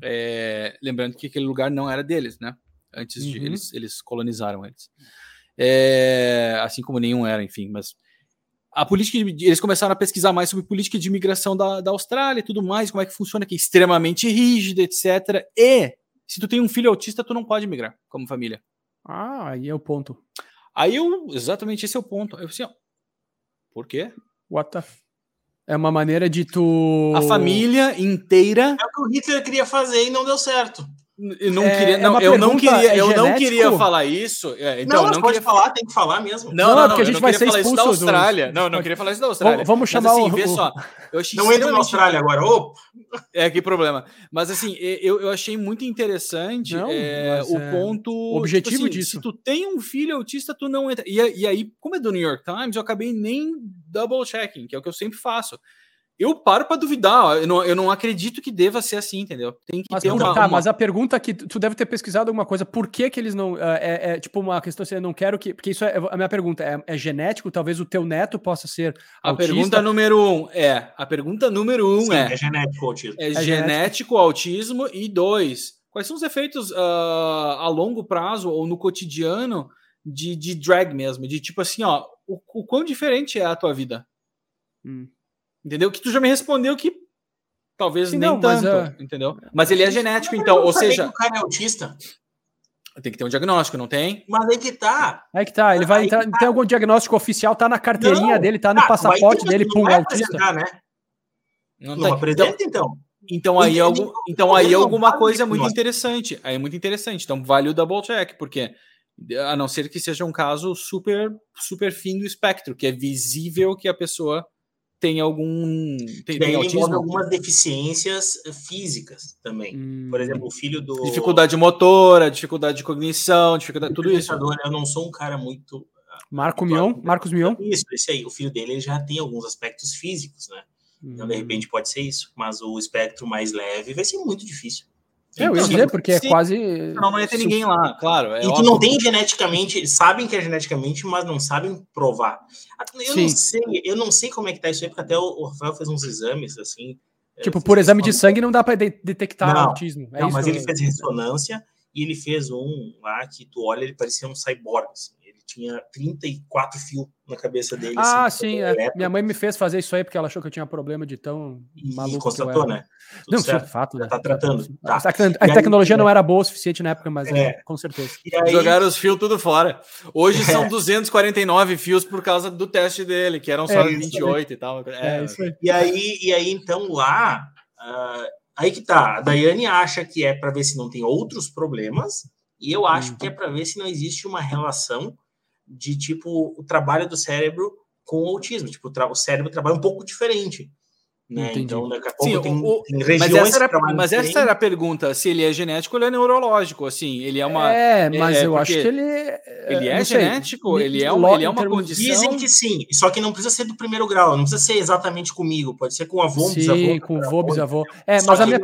é, lembrando que aquele lugar não era deles, né? Antes de uhum. eles, eles colonizaram eles. É, assim como nenhum era, enfim, mas a política de, eles começaram a pesquisar mais sobre política de imigração da, da Austrália e tudo mais, como é que funciona, que é extremamente rígida, etc. E Se tu tem um filho autista, tu não pode migrar como família. Ah, aí é o ponto. Aí eu, exatamente esse é o ponto. Eu assim, ó, por quê? What the... É uma maneira de tu. A família inteira. É o que o Hitler queria fazer e não deu certo. Eu não é, queria, não, é eu não queria, é eu não queria falar isso. É, então, não, não pode queria falar, tem que falar mesmo. Não, não, não porque a gente vai ser expulso da Austrália. Não, não queria falar isso da Austrália. Vamos chamar Mas, assim, o... vê só. Eu achei não entra na Austrália agora. Opa. É que problema. Mas assim, eu, eu achei muito interessante não, é, o é ponto. O objetivo tipo assim, disso. Se tu tem um filho autista, tu não entra. E, e aí, como é do New York Times, eu acabei nem double checking, que é o que eu sempre faço eu paro para duvidar. Eu não, eu não acredito que deva ser assim, entendeu? Tem que mas, ter uma, tá, uma... mas a pergunta que tu deve ter pesquisado alguma coisa. Por que que eles não é, é, é tipo uma questão assim, eu não quero que porque isso é a minha pergunta é, é genético. Talvez o teu neto possa ser a autista. pergunta número um é a pergunta número um Sim, é é genético autismo. É, é genético autismo e dois quais são os efeitos uh, a longo prazo ou no cotidiano de, de drag mesmo de tipo assim ó o, o quão diferente é a tua vida. Hum. Entendeu? Que tu já me respondeu que talvez Sim, nem não, tanto, mas, uh... entendeu? Mas ele é genético, então, ou seja... o cara é autista? Tem que ter um diagnóstico, não tem? Mas aí que tá. Aí que tá, ele vai aí entrar. Tá. Tem algum diagnóstico oficial, tá na carteirinha não, dele, tá no tá, passaporte dele, pum, é autista. Né? Não, não apresenta, então. Então aí, algum, então aí alguma coisa muito interessante. Aí é muito interessante. Então vale o double check, porque a não ser que seja um caso super super fim do espectro, que é visível que a pessoa tem algum. Tem, tem autismo? algumas deficiências físicas também. Hum. Por exemplo, o filho do. Dificuldade motora, dificuldade de cognição, dificuldade. Tudo isso. Eu não sou um cara muito. Marco Mion? Marcos Mion? Isso, esse aí. O filho dele já tem alguns aspectos físicos, né? Hum. Então, de repente, pode ser isso. Mas o espectro mais leve vai ser muito difícil. É, eu ia dizer, porque é quase. Não, não ia ter ninguém lá, claro. É e tu não tem geneticamente, sabem que é geneticamente, mas não sabem provar. Eu Sim. não sei, eu não sei como é que tá isso aí, porque até o Rafael fez uns exames assim. É, tipo, por exame de sangue não dá para de detectar não, autismo. É não, mas ele fez ressonância e ele fez um lá que tu olha, ele parecia um cyborg. Assim tinha 34 fios na cabeça dele. Ah, assim, sim. É. Minha mãe me fez fazer isso aí porque ela achou que eu tinha problema de tão e, maluco. E constatou, né? Tudo não, certo. fato, né? Tá tratando. Tá. A, tecnologia aí, não era boa o suficiente na época, mas é, é com certeza. Aí... Jogaram os fios tudo fora. Hoje é. são 249 fios por causa do teste dele, que eram só é 28 e tal. É, isso aí. E aí, e aí então, lá. Uh, aí que tá. A Daiane acha que é para ver se não tem outros problemas, e eu acho uhum. que é para ver se não existe uma relação de tipo o trabalho do cérebro com o autismo. Tipo, o, cérebro trabalha um pouco diferente. Né? Então, daqui a pouco Sim, tem, o, tem regiões mas essa, era, mas essa era a pergunta: se ele é genético ou ele é neurológico. Assim, ele é uma. É, mas é, eu acho que ele. Ele é genético, ele é, uma, ele é uma condição. Dizem que sim, só que não precisa ser do primeiro grau, não precisa ser exatamente comigo, pode ser com avô, sim, bisavô. Com avô, bisavô. É, mas a minha.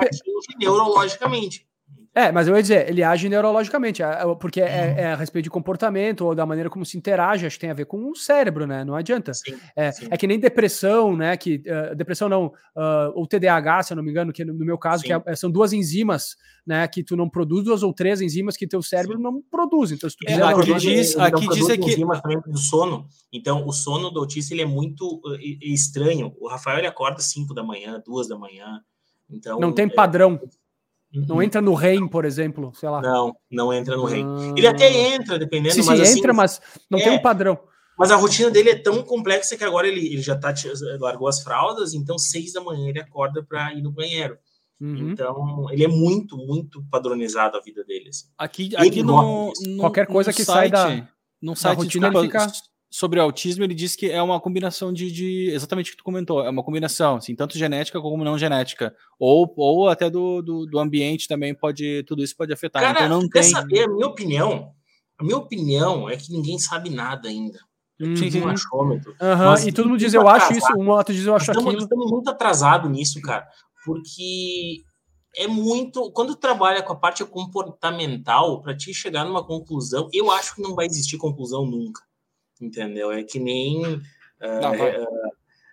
Neurologicamente. É, mas eu ia dizer, ele age neurologicamente, porque é, uhum. é, a respeito de comportamento ou da maneira como se interage, acho que tem a ver com o cérebro, né? Não adianta. Sim, é, sim. é, que nem depressão, né? Que, uh, depressão não, uh, ou TDAH, se eu não me engano, que no meu caso, que é, são duas enzimas, né? Que tu não produz, duas ou três enzimas que teu cérebro não produz. Então, se tu quiser. aqui diz, aqui diz aqui. enzimas também do sono. Então, o sono do autista ele é muito uh, estranho. O Rafael ele acorda 5 da manhã, duas da manhã. Então, não tem é, padrão. Uhum. Não entra no REM, por exemplo, sei lá. Não, não entra no REM. Ah. Ele até entra, dependendo, sim, mas sim, assim, entra, mas não é, tem um padrão. Mas a rotina dele é tão complexa que agora ele, ele já tá, largou as fraldas, então seis da manhã ele acorda para ir no banheiro. Uhum. Então, ele é muito, muito padronizado a vida dele. Assim. Aqui, aqui no, no, Qualquer coisa que site, sai da, no site da rotina, ele fica sobre o autismo, ele diz que é uma combinação de, de, exatamente o que tu comentou, é uma combinação, assim, tanto genética como não genética, ou, ou até do, do, do ambiente também pode, tudo isso pode afetar. Cara, então não quer tem... saber a minha opinião? A minha opinião é que ninguém sabe nada ainda. Uhum. Um achômetro. Uhum. E todo mundo diz eu acho isso, um outro diz eu acho estamos, aquilo. Estamos muito atrasado nisso, cara, porque é muito. Quando trabalha com a parte comportamental, para te chegar numa conclusão, eu acho que não vai existir conclusão nunca entendeu? É que nem uh,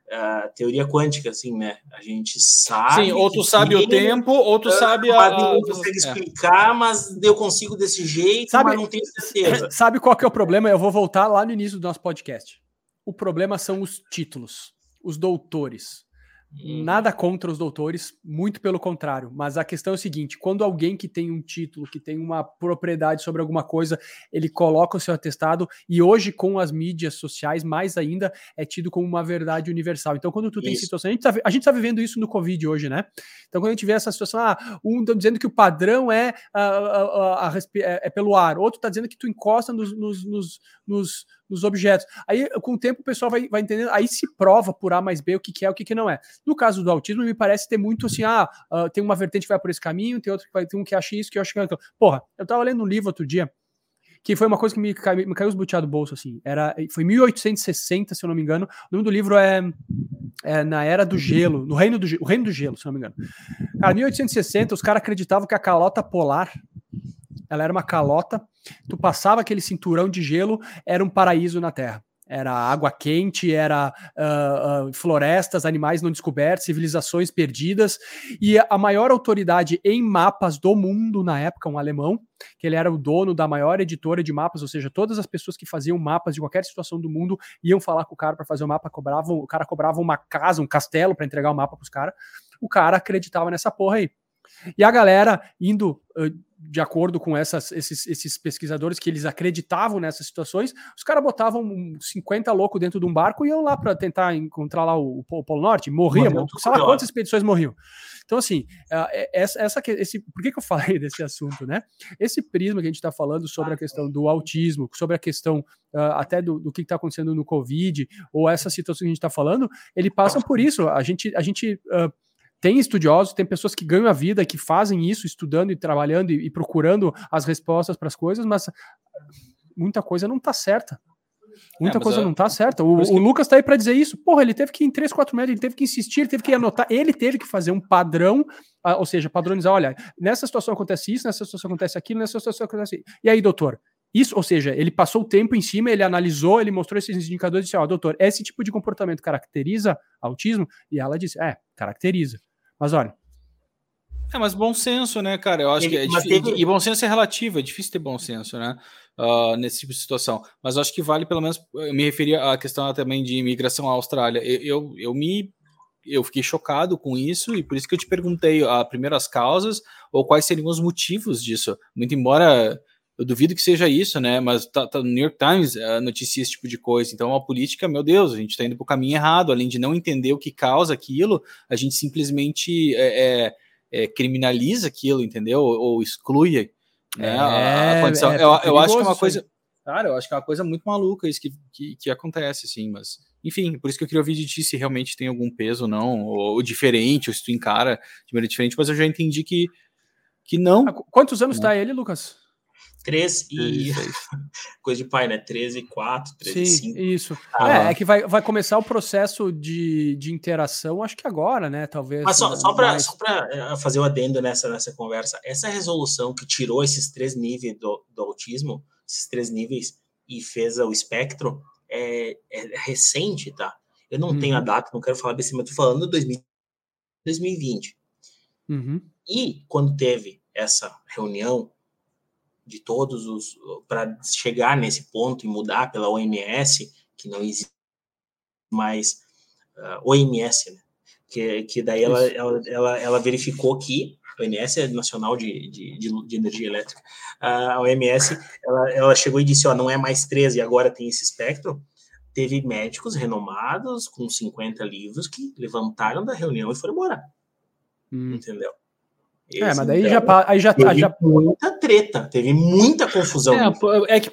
uh, teoria quântica, assim, né? A gente sabe. Sim, ou tu sabe tem, o tempo, ou tu sabe a. Ninguém consegue é. explicar, mas eu consigo desse jeito, sabe, mas não tenho certeza. Sabe qual que é o problema? Eu vou voltar lá no início do nosso podcast. O problema são os títulos, os doutores. Nada contra os doutores, muito pelo contrário. Mas a questão é o seguinte: quando alguém que tem um título, que tem uma propriedade sobre alguma coisa, ele coloca o seu atestado, e hoje, com as mídias sociais, mais ainda, é tido como uma verdade universal. Então, quando tu tem isso. situação, a gente, tá, a gente tá vivendo isso no Covid hoje, né? Então, quando a gente vê essa situação, ah, um tá dizendo que o padrão é, a, a, a, é, é, pelo ar, outro tá dizendo que tu encosta nos, nos, nos, nos nos objetos. Aí, com o tempo, o pessoal vai, vai entendendo, aí se prova por A mais B o que, que é o que, que não é. No caso do autismo, me parece ter muito assim: ah, uh, tem uma vertente que vai por esse caminho, tem outro que vai ter um que acha isso, que eu acho que é. Porra, eu tava lendo um livro outro dia que foi uma coisa que me, cai, me caiu os buteados do bolso, assim. Era, foi 1860, se eu não me engano. O nome do livro é, é Na Era do Gelo, no Reino do, o Reino do Gelo, se eu não me engano. Cara, 1860, os caras acreditavam que a calota polar ela era uma calota. Tu passava aquele cinturão de gelo, era um paraíso na Terra. Era água quente, era uh, uh, florestas, animais não descobertos, civilizações perdidas. E a maior autoridade em mapas do mundo na época, um alemão, que ele era o dono da maior editora de mapas, ou seja, todas as pessoas que faziam mapas de qualquer situação do mundo iam falar com o cara para fazer o mapa, cobravam, o cara cobrava uma casa, um castelo para entregar o mapa para os caras. O cara acreditava nessa porra aí. E a galera indo de acordo com essas, esses, esses, pesquisadores que eles acreditavam nessas situações, os caras botavam 50 loucos dentro de um barco e iam lá para tentar encontrar lá o, o, Polo Norte, morria, sei lá quantas expedições morriam. Então, assim, é, essa, essa, esse, por que, que eu falei desse assunto, né? Esse prisma que a gente está falando sobre a questão do autismo, sobre a questão uh, até do, do que está acontecendo no Covid, ou essa situação que a gente está falando, ele passa por isso. A gente, a gente uh, tem estudiosos, tem pessoas que ganham a vida, que fazem isso, estudando e trabalhando e, e procurando as respostas para as coisas, mas muita coisa não está certa. Muita é, coisa não está certa. O, que... o Lucas está aí para dizer isso. Porra, ele teve que ir em 3, 4 metros, ele teve que insistir, ele teve que anotar, ele teve que fazer um padrão, ah, ou seja, padronizar, olha, nessa situação acontece isso, nessa situação acontece aquilo, nessa situação acontece isso. E aí, doutor? Isso, ou seja, ele passou o tempo em cima, ele analisou, ele mostrou esses indicadores e disse, ó, oh, doutor, esse tipo de comportamento caracteriza autismo? E ela disse, é, caracteriza. Mas olha. É, mas bom senso, né, cara? Eu acho ele, que é difícil. Teve... E bom senso é relativo, é difícil ter bom senso, né? Uh, nesse tipo de situação. Mas eu acho que vale, pelo menos, eu me referia à questão também de imigração à Austrália. Eu, eu, eu me. Eu fiquei chocado com isso e por isso que eu te perguntei a primeiro as causas ou quais seriam os motivos disso. Muito embora eu duvido que seja isso, né? Mas tá, tá no New York Times uh, noticia esse tipo de coisa. Então, é uma política, meu Deus, a gente está indo para o caminho errado. Além de não entender o que causa aquilo, a gente simplesmente é, é, é, criminaliza aquilo, entendeu? Ou, ou exclui né? a, a condição. É, eu, eu acho que é uma coisa. Cara, eu acho que é uma coisa muito maluca isso que, que, que, acontece, assim, mas. Enfim, por isso que eu queria ouvir de ti se realmente tem algum peso ou não, ou, ou diferente, ou se tu encara de maneira diferente, mas eu já entendi que, que não. Quantos anos está ele, Lucas? 3 e. Coisa de pai, né? 13 e 4, 13 Sim, e 5. Isso. Ah, é, é, que vai, vai começar o processo de, de interação, acho que agora, né? Talvez. Mas só, só para mais... Eh, fazer o um adendo nessa, nessa conversa, essa resolução que tirou esses três níveis do, do autismo, esses três níveis, e fez o espectro, é, é recente, tá? Eu não uhum. tenho a uhum. data, não quero falar desse, mas tô falando de 2020. Uhum. E quando teve essa reunião de todos os para chegar nesse ponto e mudar pela OMS, que não existe mais uh, ah, OMS, né? que, que daí ela, ela, ela, ela, verificou que a OMS é Nacional de, de, de, de Energia Elétrica, uh, a OMS ela, ela chegou e disse, ó, não é mais 13 e agora tem esse espectro, teve médicos renomados com 50 livros que levantaram da reunião e foram embora. Hum. Entendeu? Esse, é, mas daí já, aí já, teve já. Muita treta, teve muita confusão. É, é que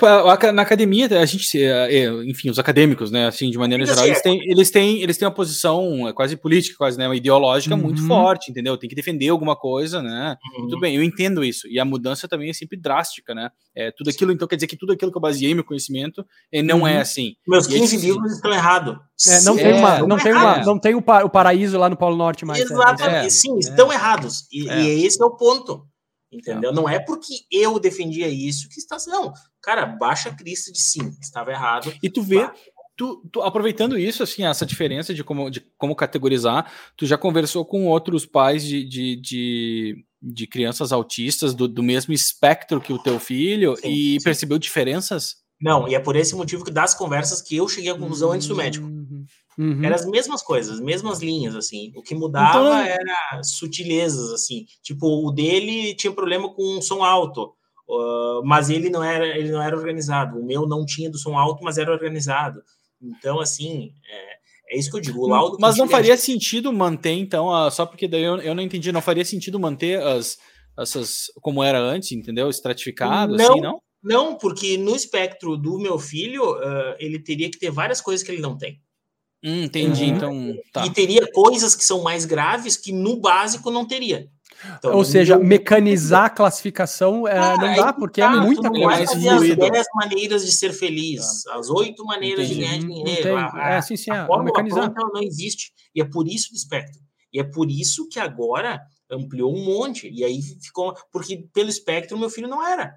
na academia, a gente, é, é, enfim, os acadêmicos, né, assim, de maneira geral, eles têm, eles, têm, eles têm uma posição quase política, quase, né, uma ideológica uhum. muito forte, entendeu? Tem que defender alguma coisa, né? Uhum. Tudo bem, eu entendo isso. E a mudança também é sempre drástica, né? É, tudo aquilo, então quer dizer que tudo aquilo que eu baseei meu conhecimento não uhum. é assim. Meus 15 livros estão errados. É, não, tem uma, não, tem uma, não tem o, paraíso lá no Polo Norte mais. Exatamente, sim, estão errados. E, e esse é o ponto. Entendeu? Não é porque eu defendia isso que está. Não, cara, baixa Cristo de sim, estava errado. E tu vê, tu, tu, aproveitando isso, assim, essa diferença de como, de como categorizar, tu já conversou com outros pais de, de, de, de crianças autistas do, do mesmo espectro que o teu filho sim, e sim. percebeu diferenças? Não, e é por esse motivo que das conversas que eu cheguei à conclusão antes do médico. Uhum. Uhum. Eram as mesmas coisas, as mesmas linhas, assim. O que mudava então... era sutilezas, assim. Tipo, o dele tinha problema com som alto, uh, mas ele não era ele não era organizado. O meu não tinha do som alto, mas era organizado. Então, assim, é, é isso que eu digo. O laudo mas não faria sentido manter, então, a, só porque daí eu, eu não entendi, não faria sentido manter as essas como era antes, entendeu? Estratificado, não, assim, não? Não, porque no espectro do meu filho, uh, ele teria que ter várias coisas que ele não tem. Hum, entendi, uhum. então. Tá. E teria coisas que são mais graves que no básico não teria. Então, Ou seja, mecanizar a classificação é, não dá, porque é tá, é muita coisa. Mais as 10 maneiras de ser feliz, tá. as oito maneiras Entendi. de ganhar dinheiro. A, é, sim, sim, a, a fórmula mecanizar. não existe. E é por isso do espectro. E é por isso que agora ampliou um monte. E aí ficou. Porque pelo espectro, meu filho não era.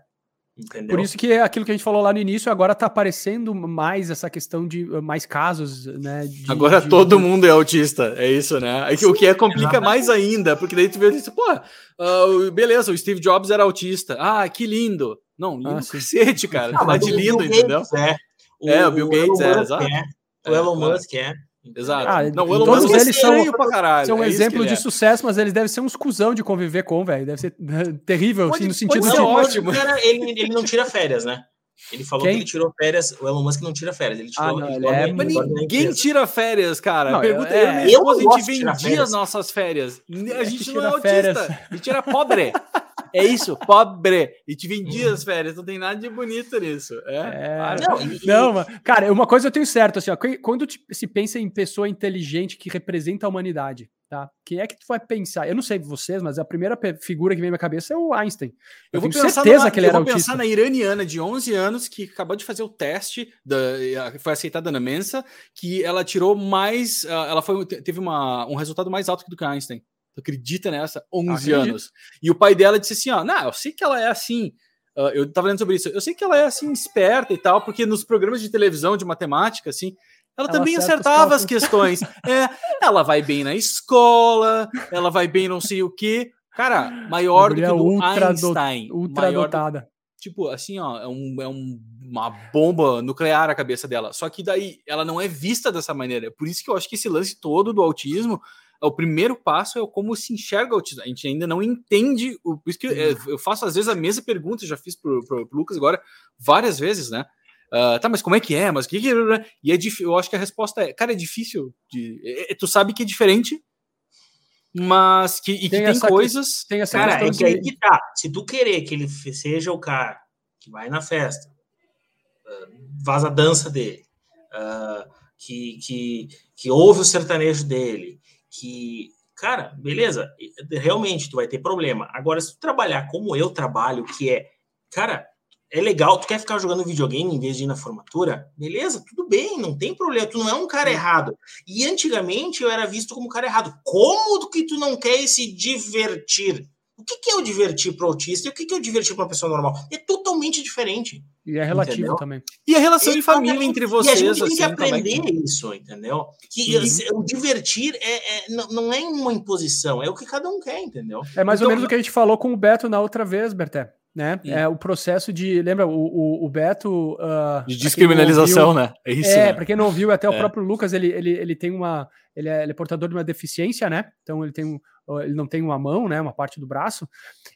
Entendeu? Por isso que é aquilo que a gente falou lá no início, agora tá aparecendo mais essa questão de uh, mais casos, né? De, agora de, todo mundo é autista, é isso, né? Sim, o que é complica mais ainda, porque daí tu vê isso, pô, uh, beleza, o Steve Jobs era autista. Ah, que lindo. Não, lindo ah, cacete, cara. Não, tá de lindo, entendeu? É. O, é, o Bill Gates é, exato. É. O Elon Musk é. Exato. Ah, não, Elon Musk eles são, pra caralho. são um é exemplo de é. sucesso, mas eles devem ser uns cuzão de conviver com, velho. Deve ser terrível, pode, assim, no sentido de. ótimo. Cara, ele, ele não tira férias, né? Ele falou Quem? que ele tirou férias. O Elon Musk não tira férias. Ele tirou. Ah, não, ele é, mas ninguém tira férias, cara. Não, Pergunta é, eu, eu, eu a gente vendia as nossas férias. A gente não é autista. Férias. A gente era pobre. É isso, pobre. E te vendia as férias, não tem nada de bonito nisso. É, é não, e, não, mas, cara, uma coisa eu tenho certo, assim, ó, quando se pensa em pessoa inteligente que representa a humanidade, tá? Quem é que tu vai pensar? Eu não sei vocês, mas a primeira figura que vem na minha cabeça é o Einstein. Eu, eu vou tenho certeza numa, que ele era autista. Eu vou pensar na iraniana de 11 anos que acabou de fazer o teste, da, foi aceitada na Mensa, que ela tirou mais, ah, ela foi, teve uma, um resultado mais alto do que Einstein. Tu acredita nessa? 11 Acredito. anos. E o pai dela disse assim: ó, não, eu sei que ela é assim. Uh, eu tava lendo sobre isso. Eu sei que ela é assim, esperta e tal, porque nos programas de televisão de matemática, assim, ela, ela também acertava as questões. é, ela vai bem na escola, ela vai bem não sei o quê. Cara, maior do que do ultra Einstein. Do, ultra dotada. Do, tipo, assim, ó, é, um, é um, uma bomba nuclear a cabeça dela. Só que daí ela não é vista dessa maneira. Por isso que eu acho que esse lance todo do autismo o primeiro passo é como se enxerga o autismo. A gente ainda não entende. O, por isso que eu, eu faço às vezes a mesma pergunta, já fiz para o Lucas agora várias vezes, né? Uh, tá, mas como é que é? Mas o que, que E é difícil. Eu acho que a resposta é, cara, é difícil. De, é, é tu sabe que é diferente, mas que, e tem que tem coisas. Que, tem essa cara, é que aí que tá. Se tu querer que ele seja o cara que vai na festa, uh, vaza a dança dele, uh, que, que, que ouve o sertanejo dele, que, cara, beleza, realmente tu vai ter problema. Agora, se tu trabalhar como eu trabalho, que é, cara, é legal, tu quer ficar jogando videogame em vez de ir na formatura? Beleza, tudo bem, não tem problema, tu não é um cara errado. E antigamente eu era visto como um cara errado. Como que tu não quer se divertir? O que, que é o divertir para o autista e o que, que é o divertir para uma pessoa normal? É totalmente diferente. E é relativo entendeu? também. E a relação de família entre vocês. E a gente tem que assim, aprender também. isso, entendeu? Que uhum. o divertir é, é, não é uma imposição, é o que cada um quer, entendeu? É mais então, ou menos o que a gente falou com o Beto na outra vez, Berté. Né? É o processo de. Lembra, o, o, o Beto. Uh, de descriminalização, né? É isso. É, né? para quem não viu, até o é. próprio Lucas, ele, ele, ele tem uma. Ele é, ele é portador de uma deficiência, né? Então ele tem um, ele não tem uma mão, né, uma parte do braço,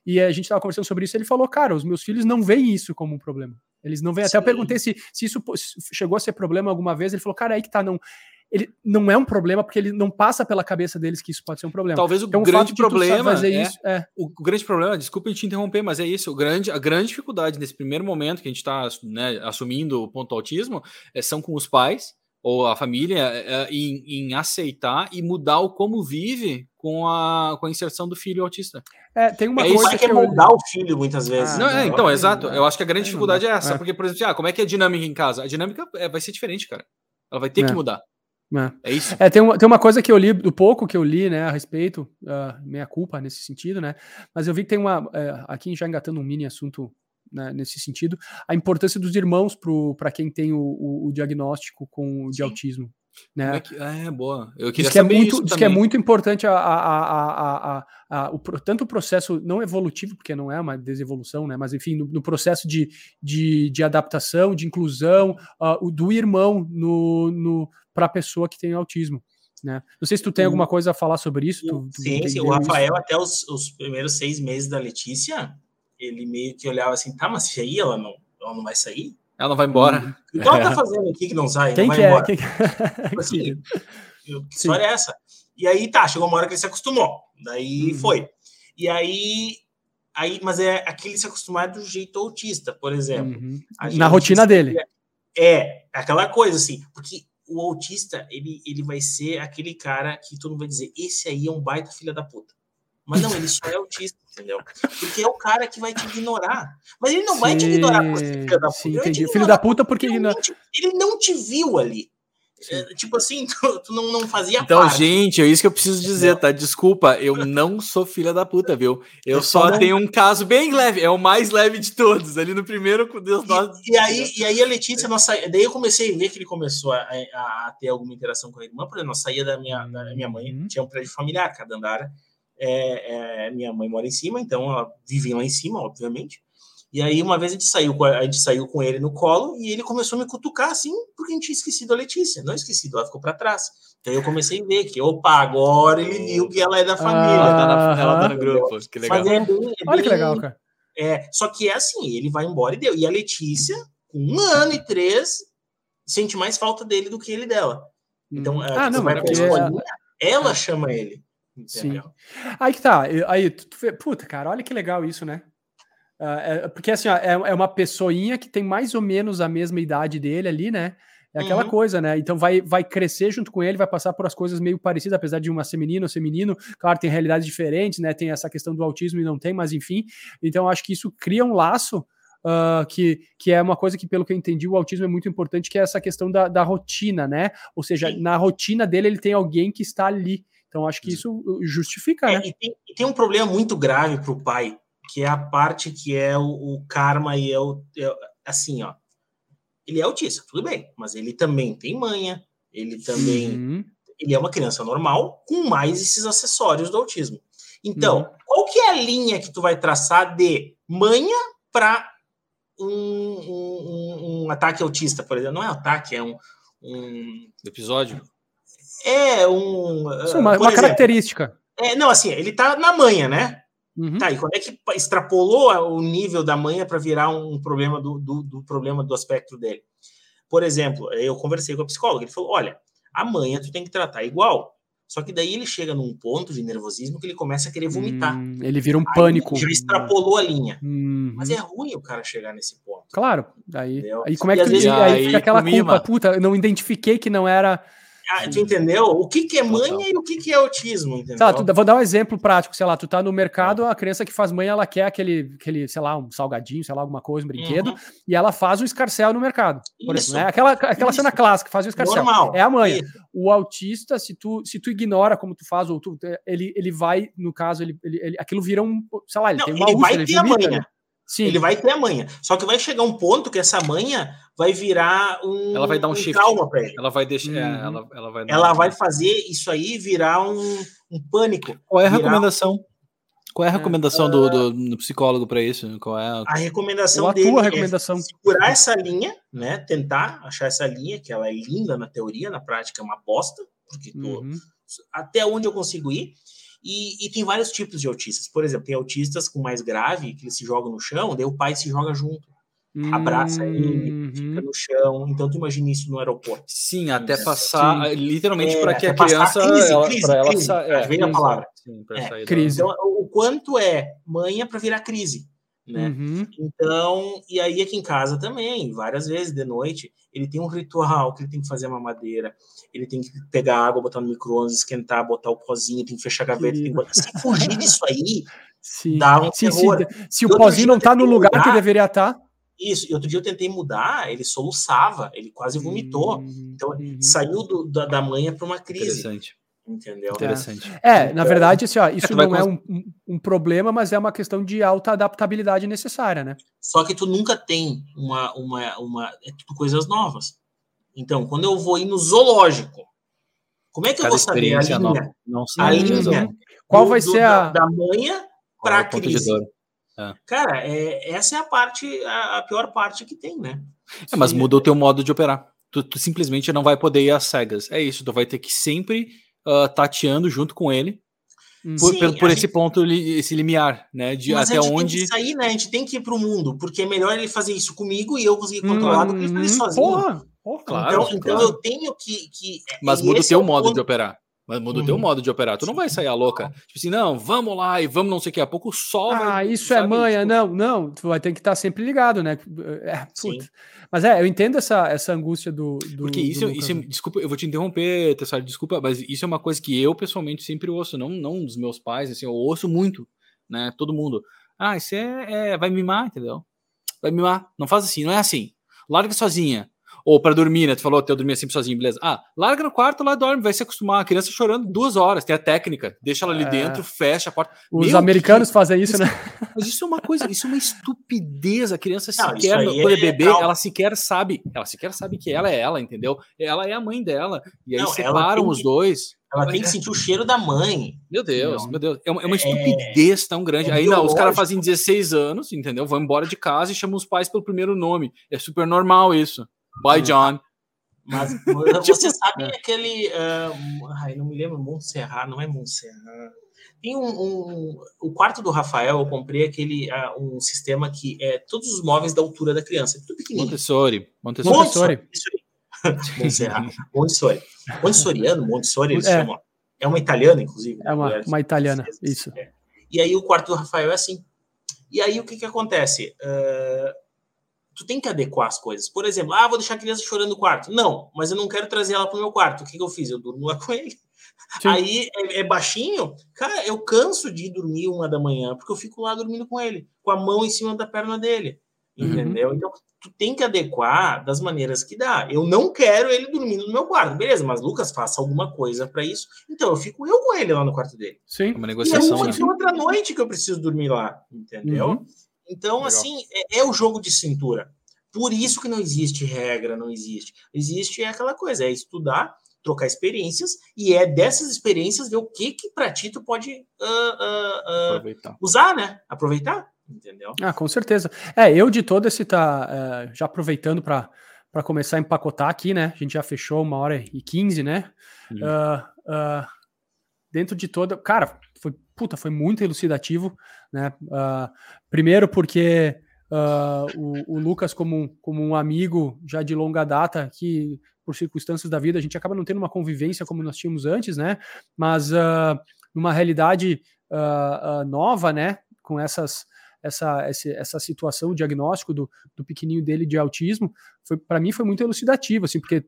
e a gente estava conversando sobre isso, ele falou, cara, os meus filhos não veem isso como um problema. Eles não veem, até eu perguntei se, se isso chegou a ser problema alguma vez, ele falou, cara, aí que tá, não, ele não é um problema porque ele não passa pela cabeça deles que isso pode ser um problema. Talvez o então, grande problema é, isso, é, o, o, grande problema, desculpa te interromper, mas é isso, o grande, a grande dificuldade nesse primeiro momento que a gente está né, assumindo o ponto autismo é, são com os pais ou a família é, é, em, em, aceitar e mudar o como vive com a, com a inserção do filho autista. É, tem uma é coisa que é mudar eu... o filho muitas vezes. Ah, não, é, então, exato. Eu acho que a grande dificuldade é essa, porque, por exemplo, ah, como é que é a dinâmica em casa? A dinâmica é, vai ser diferente, cara. Ela vai ter que mudar. É. é, isso. É, tem, uma, tem uma coisa que eu li, do pouco que eu li, né, a respeito, uh, minha culpa nesse sentido, né, mas eu vi que tem uma, uh, aqui já engatando um mini assunto né, nesse sentido, a importância dos irmãos para quem tem o, o, o, diagnóstico com, de Sim. autismo. Né? É, que, é, boa. Eu queria diz que é muito, diz que é muito importante a, a, a, a, o, tanto o processo não evolutivo, porque não é uma desevolução, né? Mas enfim, no, no processo de, de, de, adaptação, de inclusão, uh, do irmão no, no, para a pessoa que tem autismo. Né? Não sei se tu tem alguma coisa a falar sobre isso. Tu, tu sim, sim, o Rafael, isso? até os, os, primeiros seis meses da Letícia, ele meio que olhava assim, tá, mas aí ela não, ela não vai sair? Ela não vai embora. O que ela tá fazendo aqui que não sai? Quem não vai é? embora. Quem... Tipo assim, que história é essa? E aí tá, chegou uma hora que ele se acostumou. Daí uhum. foi. E aí, aí, mas é aquele se acostumar do jeito autista, por exemplo. Uhum. Na rotina dele. É, aquela coisa assim, porque o autista, ele, ele vai ser aquele cara que todo mundo vai dizer, esse aí é um baita filha da puta. Mas não, ele só é autista, entendeu? Porque é o cara que vai te ignorar. Mas ele não sim, vai te ignorar por ser filho da puta. Sim, entendi. Filho da puta porque ele não... ele não te viu ali. É, tipo assim, tu, tu, não, não fazia então, parte. gente, é isso que eu preciso dizer, tá? Desculpa, eu não sou filha da puta, viu? Eu, eu só não... tenho um caso bem leve, é o mais leve de todos, ali no primeiro com Deus. E, e, aí, e aí a Letícia, nossa, daí eu comecei a ver que ele começou a, a, a ter alguma interação com a irmã, por exemplo, nós saía da minha, da minha mãe, uhum. tinha um prédio familiar, cada andar. É, é, minha mãe mora em cima, então ela vive lá em cima, obviamente. E aí, uma vez a gente saiu, a gente saiu com ele no colo e ele começou a me cutucar assim, porque a gente tinha esquecido a Letícia. Não esquecido, ela ficou para trás. Então eu comecei a ver que, opa, agora ele viu que ela é da família. ela, tá na, ela tá no grupo, que legal. É bem, é Olha que legal, cara. É, só que é assim, ele vai embora e deu. E a Letícia, com um ano e três, sente mais falta dele do que ele dela. Então, hum. ah, não, vai é... ela chama ele. Entendeu? Sim. Aí que tá. Aí, tu, tu, puta, cara, olha que legal isso, né? Uh, é, porque assim, ó, é, é, uma pessoinha que tem mais ou menos a mesma idade dele ali, né? É aquela uhum. coisa, né? Então vai, vai crescer junto com ele, vai passar por as coisas meio parecidas, apesar de uma ser menino ou ser menino. Claro, tem realidades diferentes, né? Tem essa questão do autismo e não tem, mas enfim. Então acho que isso cria um laço Uh, que, que é uma coisa que, pelo que eu entendi, o autismo é muito importante, que é essa questão da, da rotina, né? Ou seja, Sim. na rotina dele ele tem alguém que está ali. Então, acho que isso uh, justifica, é, né? E tem, e tem, um problema muito grave para o pai, que é a parte que é o, o karma e é o é, assim, ó. Ele é autista, tudo bem, mas ele também tem manha, ele também uhum. ele é uma criança normal com mais esses acessórios do autismo. Então, uhum. qual que é a linha que tu vai traçar de manha para um, um, um, ataque autista, por exemplo? Não é ataque, é um, um... episódio. É um. Sim, uma, uma exemplo, característica. É, não, assim, ele tá na manha, né? Uhum. Tá, e quando é que extrapolou o nível da manha para virar um problema do, do, do, problema do aspecto dele? Por exemplo, eu conversei com a psicóloga, ele falou: olha, a manha tu tem que tratar igual. Só que daí ele chega num ponto de nervosismo que ele começa a querer vomitar. Hum, ele vira um Aí pânico. Já extrapolou a linha. Hum. Mas é ruim o cara chegar nesse ponto. Claro. Aí, aí como é que tu, aí, aí fica aquela culpa, puta, eu não identifiquei que não era tu entendeu? O que, que é manha e o que, que é autismo, entendeu? Lá, tu, vou dar um exemplo prático, sei lá, tu tá no mercado, a criança que faz manha, ela quer aquele, aquele sei lá, um salgadinho, sei lá, alguma coisa, um brinquedo, uhum. e ela faz um escarcel no mercado. Por isso, exemplo, né? Aquela, aquela cena clássica, faz um escarcel. Normal. É a manha. Isso. O autista, se tu, se tu ignora como tu faz, ou tu, ele, ele vai, no caso, ele, ele, ele aquilo vira um, sei lá, ele Não, tem uma ele úlcera, vai ter a manha. Né? Sim. Ele vai ter a manha. Só que vai chegar um ponto que essa manha vai virar um. Ela vai dar um, um shift. ele. Ela vai deixar. É, uhum. ela, ela, vai, ela vai fazer isso aí virar um, um pânico. Qual é a recomendação? Qual é a recomendação é, do, do, do, psicólogo para isso? Qual é a, a recomendação a dele? Tua é recomendação. É segurar essa linha, né? Tentar achar essa linha, que ela é linda na teoria, na prática é uma bosta, porque tô, uhum. até onde eu consigo ir. E, e, tem vários tipos de autistas. Por exemplo, tem autistas com mais grave, que eles se jogam no chão, daí o pai se joga junto. Abraça ele, uhum. fica no chão. Então, tu imagina isso no aeroporto. Sim, até passar, Sim. literalmente, é, para que a criança. Crise, ela, crise, ela crise, é, vem a palavra. Sim, é, crise. Então, o quanto é manha para virar crise. Né? Uhum. Então, e aí aqui em casa também, várias vezes de noite, ele tem um ritual que ele tem que fazer a mamadeira, ele tem que pegar água, botar no micro-ondas, esquentar, botar o pozinho, tem que fechar a gaveta, tem que botar... se fugir disso aí, sim. dá um sim, sim. Se, o pozinho não tá no lugar mudar, que deveria estar. Tá. Isso, e outro dia eu tentei mudar, ele soluçava, ele quase vomitou. Uhum. Então, uhum. saiu do, da, da manhã para uma crise. Interessante. Entendeu? Interessante. É, é na verdade, assim, ó, isso não é um, um, problema, mas é uma questão de alta adaptabilidade necessária, né? Só que tu nunca tem uma, uma, uma é tudo coisas novas. Então, quando eu vou ir no zoológico, como é que Cada eu vou saber a linha? Não, não a linha Qual do, vai ser a da manha para a crise? É. Cara, é, essa é a parte, a, a, pior parte que tem, né? É, mas muda o teu modo de operar. tu, tu, simplesmente não vai poder ir às cegas. É isso, tu vai ter que sempre uh, tateando junto com ele. Hum. Por, Sim, por, por esse gente... ponto, esse limiar, né? De Mas até a gente onde. Tem que sair, né? A gente tem que ir pro mundo, porque é melhor ele fazer isso comigo e eu conseguir controlar hum, do que ele fazer hum, sozinho. Porra, porra, claro, então, então claro. eu tenho que. que Mas muda o teu é modo ponto... de operar. Mas muda o teu uhum. modo de operar. Tu não vai sair a louca. Tipo assim, não, vamos lá e vamos não sei o que. A pouco só. Ah, isso é manha. Tipo... Não, não. Tu vai ter que estar sempre ligado, né? É, mas é, eu entendo essa, essa angústia do. do Porque isso, do isso é, desculpa, eu vou te interromper, Tessaro, desculpa, mas isso é uma coisa que eu pessoalmente sempre ouço, não, não dos meus pais, assim, eu ouço muito, né? Todo mundo. Ah, isso é, é vai mimar, entendeu? Vai mimar. Não faz assim, não é assim. Larga sozinha. Ou para dormir, né? Tu falou que eu dormia sempre sozinho, beleza. Ah, larga no quarto, lá dorme, vai se acostumar. A criança chorando duas horas, tem a técnica. Deixa ela ali é... dentro, fecha a porta. Os Meu americanos que... fazem isso, isso, né? Mas isso é uma coisa, isso é uma estupidez. A criança não, sequer, quando é, é bebê, ela sequer sabe, ela sequer sabe que ela é ela, entendeu? Ela é a mãe dela. E aí não, separam os dois. Ela tem que sentir o cheiro da mãe. Meu Deus, não. meu Deus. É uma, é uma estupidez tão grande. É aí não, os caras fazem 16 anos, entendeu? Vão embora de casa e chamam os pais pelo primeiro nome. É super normal isso. Bye, John. Mas tipo, você sabe é. aquele. Uh, ai, não me lembro, Montserrat, não é Montserrat. Tem um, um, O quarto do Rafael, eu comprei aquele uh, um sistema que é todos os móveis da altura da criança. É tudo pequenininho. Montessori. Montessori. Montessori. Montserrat. Montessori. Montessoriano, Montessori, eles é. chamam. É uma italiana, inclusive. É uma, uma italiana, isso. É. E aí o quarto do Rafael é assim. E aí o que que acontece? Uh, tu tem que adequar as coisas. Por exemplo, ah, vou deixar a criança chorando no quarto. Não, mas eu não quero trazer ela para o meu quarto. O que, que eu fiz? Eu durmo lá com ele. Sim. Aí é, é, baixinho, cara, eu canso de dormir uma da manhã, porque eu fico lá dormindo com ele, com a mão em cima da perna dele. Uhum. Entendeu? Uhum. Então, tu tem que adequar das maneiras que dá. Eu não quero ele dormindo no meu quarto, beleza, mas Lucas faça alguma coisa para isso. Então eu fico eu com ele lá no quarto dele. Sim, uma negociação. E é uma, outra noite que eu preciso dormir lá, entendeu? Uhum. Então, Legal. assim, é, é, o jogo de cintura. Por isso que não existe regra, não existe. Existe é aquela coisa, é estudar, trocar experiências, e é dessas experiências ver o que que para ti tu pode uh, uh, usar, né? Aproveitar, entendeu? Ah, com certeza. É, eu de todo esse tá uh, já aproveitando para para começar a empacotar aqui, né? A gente já fechou uma hora e quinze, né? Uhum. dentro de toda, cara, foi puta, foi muito elucidativo, né? primeiro porque Uh, o, o, Lucas, como, como um amigo já de longa data, que por circunstâncias da vida a gente acaba não tendo uma convivência como nós tínhamos antes, né? Mas uh, numa realidade uh, nova, né? Com essas, essa, essa situação, o diagnóstico do, do pequenininho dele de autismo, para mim foi muito elucidativo, assim, porque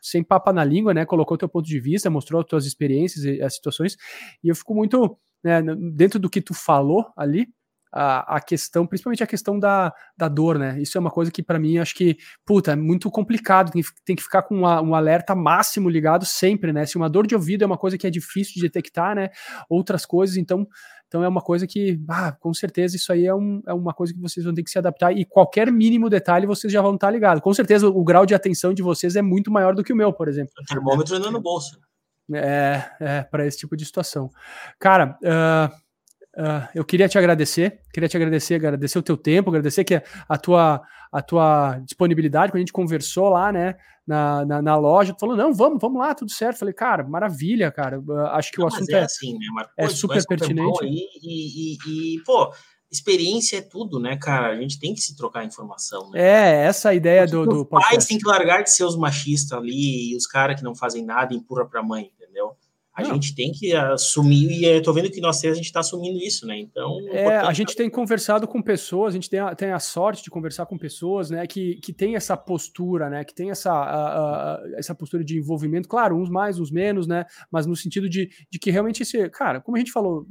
sem papa na língua, né? Colocou teu ponto de vista, mostrou as tuas experiências e as situações, e eu fico muito né, dentro do que tu falou ali a, a questão, principalmente a questão da, da dor, né? Isso é uma coisa que para mim acho que, puta, é muito complicado, tem, tem que ficar com uma, um alerta máximo ligado sempre, né? Se uma dor de ouvido é uma coisa que é difícil de detectar, né? Outras coisas, então então é uma coisa que, ah, com certeza, isso aí é, um, é, uma coisa que vocês vão ter que se adaptar e qualquer mínimo detalhe vocês já vão estar ligados. Com certeza o, o grau de atenção de vocês é muito maior do que o meu, por exemplo. O termômetro anda no bolso. É, é para esse tipo de situação. Cara, uh, Uh, eu queria te agradecer, queria te agradecer, agradecer o teu tempo, agradecer que a tua, a tua disponibilidade, quando a gente conversou lá, né, na, na, na loja, tu falou, não, vamos, vamos lá, tudo certo. Falei, cara, maravilha, cara, uh, acho que não, o assunto é, é, assim, né, Marcos? é super pertinente. E, e, e, pô, experiência é tudo, né, cara? A gente tem que se trocar informação. Né? É, essa a ideia do, do podcast. pais têm que largar de ser os machistas ali e os caras que não fazem nada e empurra pra mãe, entendeu? A não. gente tem que assumir, e eu tô vendo que nós três a gente está assumindo isso, né? Então. É, a gente tem conversado com pessoas, a gente tem a, tem a sorte de conversar com pessoas, né, que, que tem essa postura, né, que tem essa, a, a, essa postura de envolvimento, claro, uns mais, uns menos, né, mas no sentido de, de que realmente esse, cara, como a gente falou,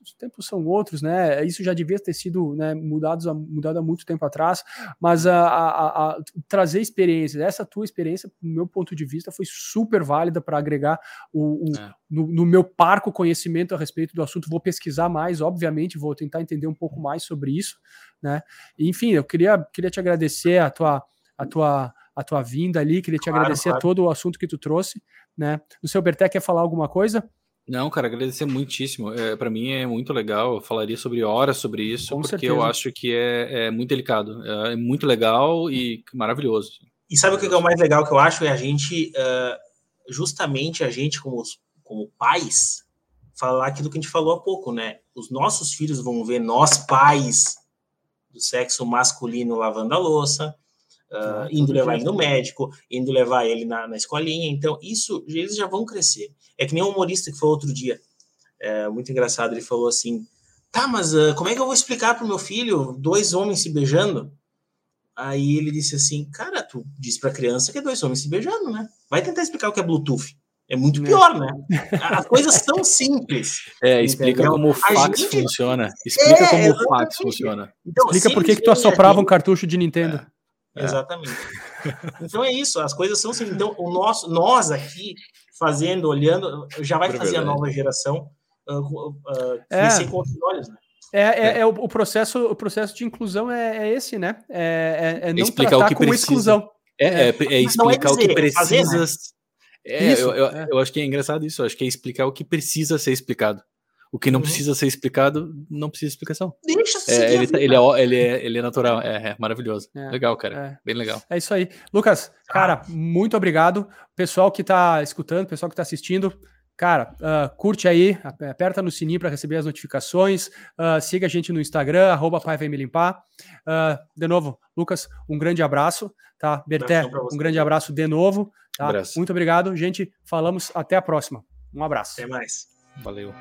os tempos são outros, né? Isso já devia ter sido né, mudado, mudado há muito tempo atrás, mas a, a, a, trazer experiências, essa tua experiência, no meu ponto de vista, foi super válida para agregar o, o é. no, no, meu parco conhecimento a respeito do assunto. Vou pesquisar mais, obviamente, vou tentar entender um pouco mais sobre isso, né? enfim, eu queria, queria te agradecer a tua, a tua a tua vinda ali, queria te claro, agradecer claro. todo o assunto que tu trouxe, né? O seu Berté quer falar alguma coisa? Não, cara, agradecer muitíssimo. É, para mim é muito legal. Eu falaria sobre horas sobre isso, Com porque certeza. eu acho que é, é muito delicado. É, é muito legal e maravilhoso. E sabe o que é o mais legal que eu acho? É a gente, uh, justamente a gente, como, como pais, falar aquilo que a gente falou há pouco, né? Os nossos filhos vão ver nós, pais do sexo masculino, lavando a louça, uh, indo levar ele no médico, indo levar ele na, na escolinha. Então, isso, eles já vão crescer. É que nem um humorista que foi outro dia, é, muito engraçado, ele falou assim: tá, mas uh, como é que eu vou explicar para o meu filho dois homens se beijando? Aí ele disse assim: cara, tu diz para a criança que é dois homens se beijando, né? Vai tentar explicar o que é Bluetooth. É muito é. pior, né? As coisas são simples. É, explica entendeu? como o fax gente... funciona. Explica é, como exatamente. o fax funciona. Então, explica por que, tu assoprava gente... um cartucho de Nintendo. É. Exatamente. Então é isso, as coisas são assim. Então, o nosso, nós aqui, fazendo, olhando, já vai fazer a nova geração uh, uh, é. com outros olhos, né? É, é, é, é o, o, processo, o processo de inclusão é, é esse, né? É, é, é não explicar tratar o que como precisa. exclusão. É, é, explicar dizer, o que precisa. Fazer, né? É, isso, eu, eu, eu, acho que é engraçado isso. Eu acho que é explicar o que precisa ser explicado. O que não uhum. precisa ser explicado, não precisa de explicação. Deixa é, ele, tá, ele, é, ele, é, ele é natural, é, é maravilhoso. É, legal, cara. É. Bem legal. É isso aí. Lucas, cara, muito obrigado. Pessoal que tá escutando, pessoal que tá assistindo, Cara, uh, curte aí, aperta no sininho para receber as notificações, uh, siga a gente no Instagram, arroba pai vem me limpar. Uh, de novo, Lucas, um grande abraço, tá? Berté, um grande abraço de novo. Tá? Muito obrigado, gente. Falamos até a próxima. Um abraço. Até mais. Valeu.